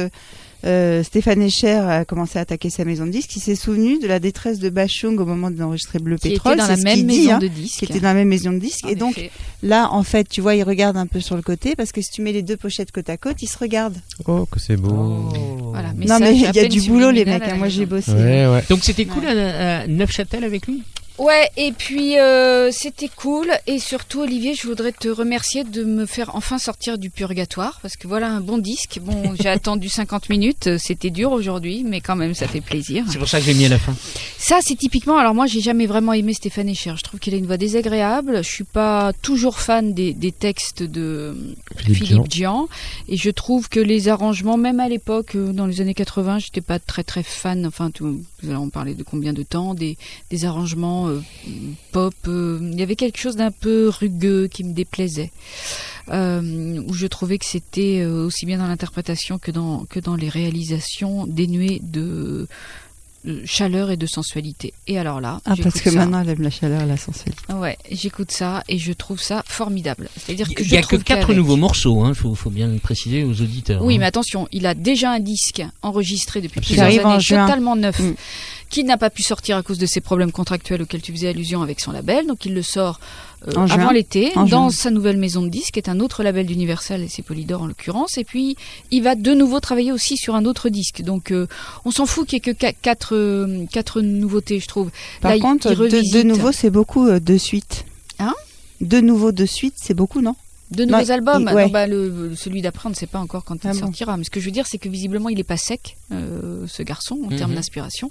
euh, Stéphane Escher a commencé à attaquer sa maison de disques, il s'est souvenu de la détresse de Bachung au moment d'enregistrer Bleu qui Pétrole. était dans la même dit, maison hein, de disques. qui était dans la même maison de disques. En et donc effet. là, en fait, tu vois, il regarde un peu sur le côté parce que si tu mets les deux pochettes côte à côte, ils se regardent. Oh, que c'est beau. Voilà, non, message mais il y a du boulot, les mecs. hein. Moi, j'ai bossé. Ouais, ouais. Donc c'était cool à, à Neufchâtel avec lui? Ouais, et puis euh, c'était cool. Et surtout, Olivier, je voudrais te remercier de me faire enfin sortir du purgatoire. Parce que voilà un bon disque. Bon, j'ai attendu 50 minutes. C'était dur aujourd'hui, mais quand même, ça fait plaisir. C'est pour ça que j'ai mis à la fin. Ça, c'est typiquement. Alors, moi, j'ai jamais vraiment aimé Stéphane Escher. Je trouve qu'il a une voix désagréable. Je suis pas toujours fan des, des textes de Philippe Philippe Dian. Et je trouve que les arrangements, même à l'époque, euh, dans les années 80, j'étais pas très très fan. Enfin, tu, vous allez en parler de combien de temps Des, des arrangements euh, pop. euh, il y avait quelque chose d'un peu rugueux qui me déplaisait. Euh, où je trouvais que c'était euh, aussi bien dans l'interprétation que dans, que dans les réalisations dénuées de, de chaleur et de sensualité. Et alors là, Ah, parce j'écoute que ça. maintenant, elle aime la chaleur et la sensualité. Ouais, j'écoute ça et je trouve ça formidable. C'est-à-dire que Il n'y a que quatre nouveaux morceaux, il faut, faut bien le préciser aux auditeurs. Oui, hein. mais attention, il a déjà un disque enregistré depuis Absolument. plusieurs en années, juin. totalement neuf, Mm. Qui n'a pas pu sortir à cause de ses problèmes contractuels auxquels tu faisais allusion avec son label. Donc il le sort euh, avant l'été, dans juin. sa nouvelle maison de disques, qui est un autre label d'Universal, et c'est Polydor en l'occurrence. Et puis il va de nouveau travailler aussi sur un autre disque. Donc euh, on s'en fout qu'il n'y ait que quatre, euh, quatre nouveautés, je trouve. Par Là, contre, de, nouveau, c'est beaucoup de suite. Hein? De nouveau de suite, c'est beaucoup, non? De nouveaux Non, albums il- ouais. Non, bah, le, Celui d'après, on ne sait pas encore quand il Ah bon. sortira. Mais ce que je veux dire, c'est que visiblement, il n'est pas sec, euh, ce garçon, en Mhm. termes d'inspiration.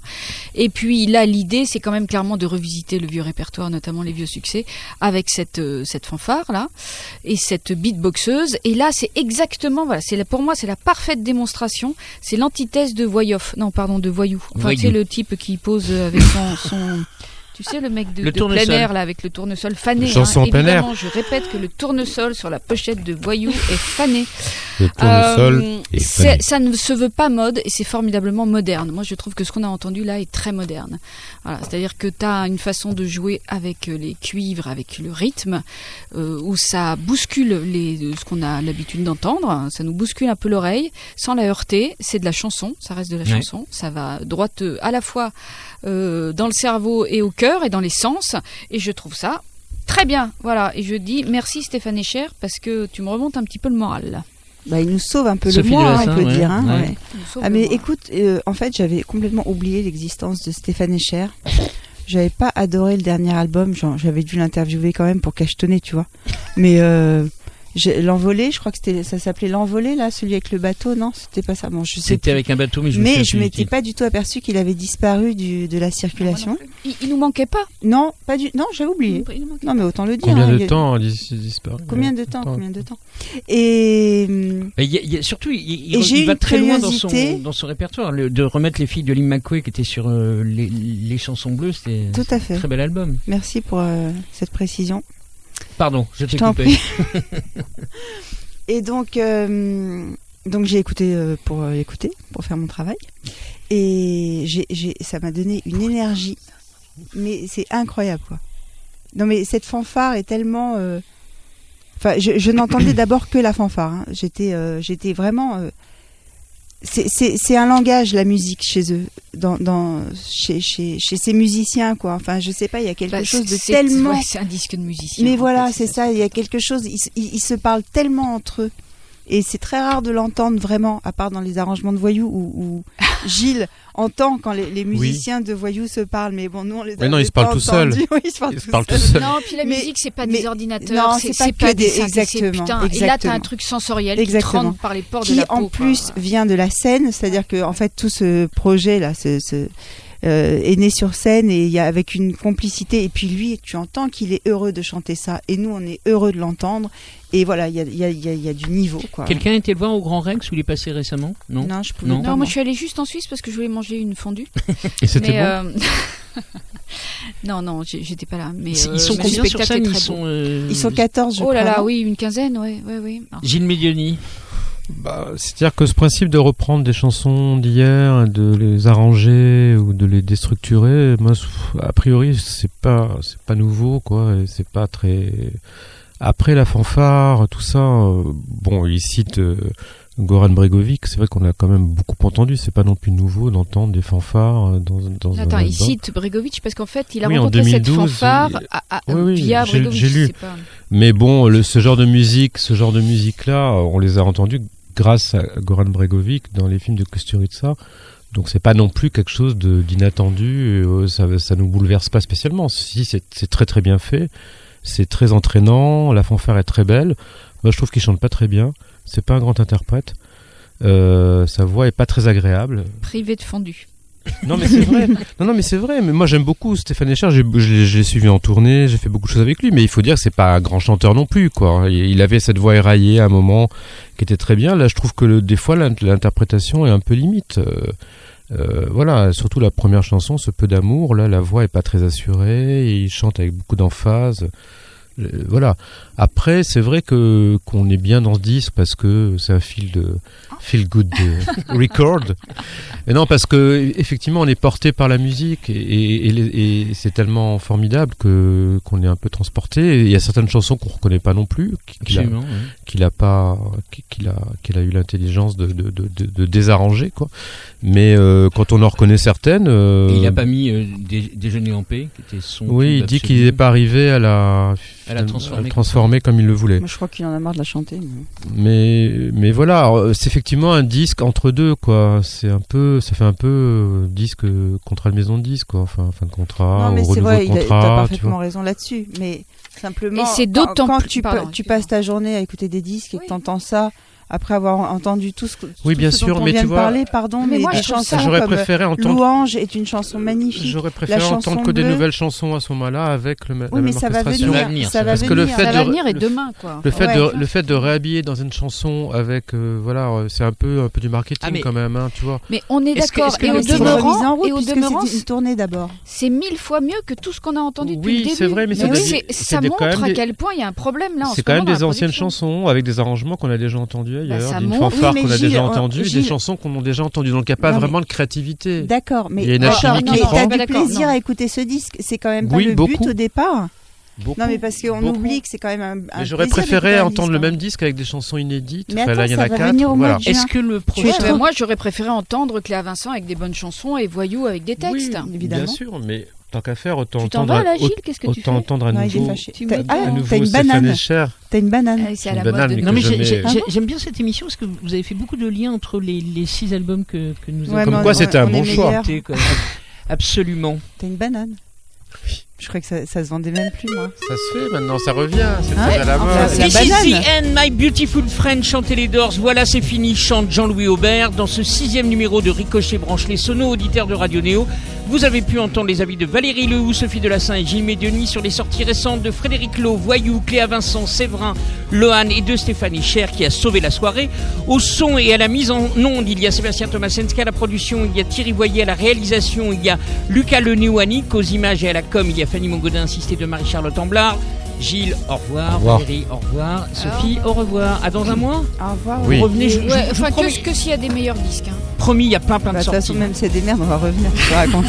Et puis là, l'idée, c'est quand même clairement de revisiter le vieux répertoire, notamment les vieux succès, avec cette, euh, cette fanfare-là, et cette beatboxeuse. Et là, c'est exactement, voilà, c'est la- pour moi, c'est la parfaite démonstration. C'est l'antithèse de Voyoff. Non, pardon, de Voyou. Enfin, Voyou. tu sais, le type qui pose euh, avec son... son tu sais, le mec de, Le de tournesol. plein air, là, avec le tournesol fané. Chanson hein. en plein air. Je répète que le tournesol sur la pochette de Voyou est fané. Le tournesol Euh, est fané. ça ne se veut pas mode et c'est formidablement moderne. Moi, je trouve que ce qu'on a entendu là est très moderne. Voilà, C'est-à-dire que tu as une façon de jouer avec euh, les cuivres, avec le rythme, euh, où ça bouscule les, euh, ce qu'on a l'habitude d'entendre. Ça nous bouscule un peu l'oreille sans la heurter. C'est de la chanson, ça reste de la Ouais. chanson. Ça va droite à la fois euh, dans le cerveau et au cœur et dans les sens. Et je trouve ça très bien. Voilà. Et je dis merci Stéphane Echer parce que tu me remontes un petit peu le moral. bah, Il nous sauve un peu Sophie le mois, on peut ouais. dire. hein, Ouais. ouais. Ah mais écoute, euh, en fait j'avais complètement oublié l'existence de Stéphane Echer. J'avais pas adoré le dernier album, j'avais dû l'interviewer quand même pour cachetonner, tu vois. Mais euh, l'envolée, je crois que c'était, ça s'appelait l'envolée là, celui avec le bateau, non? C'était pas ça. Bon, je. C'était avec un bateau, mais je me Mais souviens je m'étais pas du tout aperçu qu'il avait disparu du, de la circulation. Il, il nous manquait pas. Non, pas du. Non, j'ai oublié. Il nous Non, mais autant le dire. Combien hein, de il temps a dis- disparu Combien de temps. Combien de temps? Et hum, Et il y a- il y a- surtout, il, il- Et il va très loin dans son, dans son répertoire. Le- de remettre les filles de Lynn McQuay qui étaient sur euh, les, les chansons bleues, c'était tout à fait. un très bel album. Merci pour euh, cette précision. Pardon, je t'ai coupé. Et donc, euh, donc j'ai écouté euh, pour euh, l'écouter, pour faire mon travail. Et ça m'a donné une énergie. Mais c'est incroyable, quoi. Non, mais cette fanfare est tellement. euh, Enfin, je, je n'entendais d'abord que la fanfare. hein. J'étais, euh, j'étais vraiment. C'est, un langage, la musique, chez eux, dans, dans, chez, chez, chez ces musiciens, quoi. Enfin, je sais pas, il y a quelque Bah, chose de c'est- tellement. ouais, c'est un disque de musicien. Mais voilà, c'est ça. Il y a quelque chose. Ils, se- ils- ils se parlent tellement entre eux. Et c'est très rare de l'entendre vraiment, à part dans les arrangements de voyous où, où Gilles entend quand les, les musiciens de voyous se parlent. Mais bon, nous, on les a Mais non, ils se parlent tout seuls. Oui, ils se parlent Ils se tout seuls. Non, puis la Mais- musique, c'est pas mais- des ordinateurs, non, c'est pas que des- des exactement, putain. Et là, t'as exactement. un truc sensoriel qui te Exactement. rentre par les pores de qui la peau. en quoi. plus vient de la scène, c'est-à-dire que en fait tout ce projet là, ce, ce, euh, est né sur scène et il y a avec une complicité et puis lui, tu entends qu'il est heureux de chanter ça et nous on est heureux de l'entendre et voilà, il y a, il y, a, il y, a, il y a du niveau quoi. Quelqu'un était le voir au Grand Rex où il est passé récemment? Non. Non, je pouvais Non. pas, Non, moi. je suis allée juste en Suisse parce que je voulais manger une fondue. Et c'était Mais, bon? euh, non, non, j'étais pas là. Mais Ils, euh, sont combien sur scène? Ils sont. euh, Ils sont 14 je Oh là crois, là, oui, une quinzaine, oui, oui, oui. Alors, Gilles Medioni. Bah, C'est-à-dire que ce principe de reprendre des chansons d'hier, de les arranger ou de les déstructurer, moi, a priori, c'est pas, c'est pas nouveau, quoi. C'est pas très. Après la fanfare, tout ça, euh, bon, il cite euh, Goran Bregovic. C'est vrai qu'on a quand même beaucoup entendu. C'est pas non plus nouveau d'entendre des fanfares euh, dans, dans un Attends, il cite Bregovic parce qu'en fait, il a Oui, en cette 2012, fanfare il- à- à- Oui, oui, via j'ai- Bregovic. j'ai lu. pas- Mais bon, le, ce genre de musique, ce genre de musique-là, on les a entendus grâce à Goran Bregovic dans les films de Kusturica. Donc c'est pas non plus quelque chose d'inattendu. euh, Ça, ça nous bouleverse pas spécialement. Si c'est très très bien fait, c'est très entraînant. La fanfare est très belle. Moi, je trouve qu'il chante pas très bien. C'est pas un grand interprète. Euh, sa voix est pas très agréable. Privé de fondue. Non mais c'est vrai. Non non mais c'est vrai. Mais moi j'aime beaucoup Stéphane Echer. J'ai- Je l'ai suivi en tournée. J'ai fait beaucoup de choses avec lui. Mais il faut dire que c'est pas un grand chanteur non plus quoi. Il avait cette voix éraillée à un moment qui était très bien. Là je trouve que le, des fois l'in- l'interprétation est un peu limite. Euh, euh, voilà, surtout la première chanson, ce peu d'amour. Là la voix est pas très assurée. Il chante avec beaucoup d'emphase. Euh, voilà. Après, c'est vrai que qu'on est bien dans ce disque parce que c'est un de feel good de record. Et non, parce que effectivement, on est porté par la musique et, et- et c'est tellement formidable que qu'on est un peu transporté. Il y a certaines chansons qu'on reconnaît pas non plus, qu'il a, a pas, qu'il a, qu'il a eu l'intelligence de, de, de, de- désarranger quoi. Mais euh, quand on en reconnaît certaines, euh, il a pas mis euh, Dé- Déjeuner en paix, qui était son. oui, il dit qu'il n'est pas arrivé à la, La transformer. transformer comme il le voulait. Moi, je crois qu'il en a marre de la chanter. mais- Mais mais voilà, euh, c'est effectivement un disque entre deux quoi. C'est un peu, ça fait un peu euh, disque euh, contrat de maison de disque quoi. Enfin fin de contrat, non, mais ou c'est renouveau vrai, de il a, tu parfaitement raison là-dessus. Mais simplement, Et c'est quand- d'autant quand plus- tu, pardon, passes ta journée à écouter des disques et que tu entends ça après avoir entendu tout ce que Oui, tout bien ce sûr, dont on mais vient tu de vois- parler, pardon, Mais mais, moi, des chansons ça- comme préféré entendre. Louange est une chanson magnifique. J'aurais préféré entendre que des nouvelles chansons à ce moment-là avec le, la Oui, mais même ça va orchestration. venir. Ça va venir, ça ça va Parce que le venir. fait Ça de- va venir et le- demain, quoi. Le fait, Ouais. de, le fait de réhabiller dans une chanson avec euh, voilà euh, c'est un peu un peu du marketing Ah, mais- quand même hein, tu vois Mais on est d'accord. Et au demeurant, et au demeurant, c'est une tournée d'abord. c'est mille fois mieux que tout ce qu'on a entendu depuis Oui, le début. c'est vrai, mais oui, ça montre quand même à des- quel point il y a un problème là. c'est ce quand même des anciennes chansons avec des arrangements qu'on a déjà entendus ailleurs Bah, d'une fanfare Oui, qu'on a Gilles, déjà on- entendu et des Gilles- chansons qu'on a déjà entendues donc il n'y a pas Non, mais- vraiment de créativité D'accord, mais Il y a une alchimie qui prend. du plaisir non. à écouter ce disque, c'est quand même pas Oui, le beaucoup. but au départ. Beaucoup, Non, mais parce qu'on oublie que c'est quand même un. un j'aurais préféré entendre le disque, hein. même disque avec des chansons inédites Mais Enfin, là il y en a quatre voilà. Est-ce que le prochain. trop- moi, j'aurais préféré entendre Cléa Vincent avec des bonnes chansons et Voyou avec des textes. oui, évidemment. bien sûr mais tant qu'à faire autant Tu t'en entendre vas là, Gilles Qu'est-ce que tu autant fais entendre à Non, il est nouveau fâché. Tu T'as- me- Ah, à nouveau t'as une banane. T'as une banane. C'est à la banane, mode. mais Non mais j'ai- j'ai- Ah j'aime bien cette émission parce que vous avez fait beaucoup de liens entre les, les six albums que, que nous Ouais, avons on- quoi, c'était un on bon choix. Absolument. T'as une banane. Je crois que ça, ça se vendait même plus, moi. Ça se fait maintenant, ça revient, c'est Hein à la Enfin, mode. la This is the end, my beautiful friend, chantait les Doors. Voilà, c'est fini, chante Jean-Louis Aubert. Dans ce sixième numéro de Ricochet branche les sonos auditeurs de Radio Néo, vous avez pu entendre les avis de Valérie Lehou, Sophie Delassin et Gilles Médioni sur les sorties récentes de Frédéric Lowe, Voyou, Cléa Vincent, Séverin, Lohan et de Stéphanie Cher qui a sauvé la soirée. Au son et à la mise en onde, il y a Sébastien Tomasenski à la production, il y a Thierry Voyer à la réalisation, il y a Lucas Lenéoanic aux images et à la com, il y a Fanny Mongodin assistée de Marie-Charlotte Amblard. Gilles, au revoir. Au revoir. Valérie, au revoir. Sophie, au revoir. À dans un mois? Au revoir. Oui. Vous revenez, je, je- Ouais, je que, que s'il y a des meilleurs disques. hein. promis, il y a plein plein Bah, de De toute sorties. façon, même si c'est des merdes, on va revenir. Je te raconte.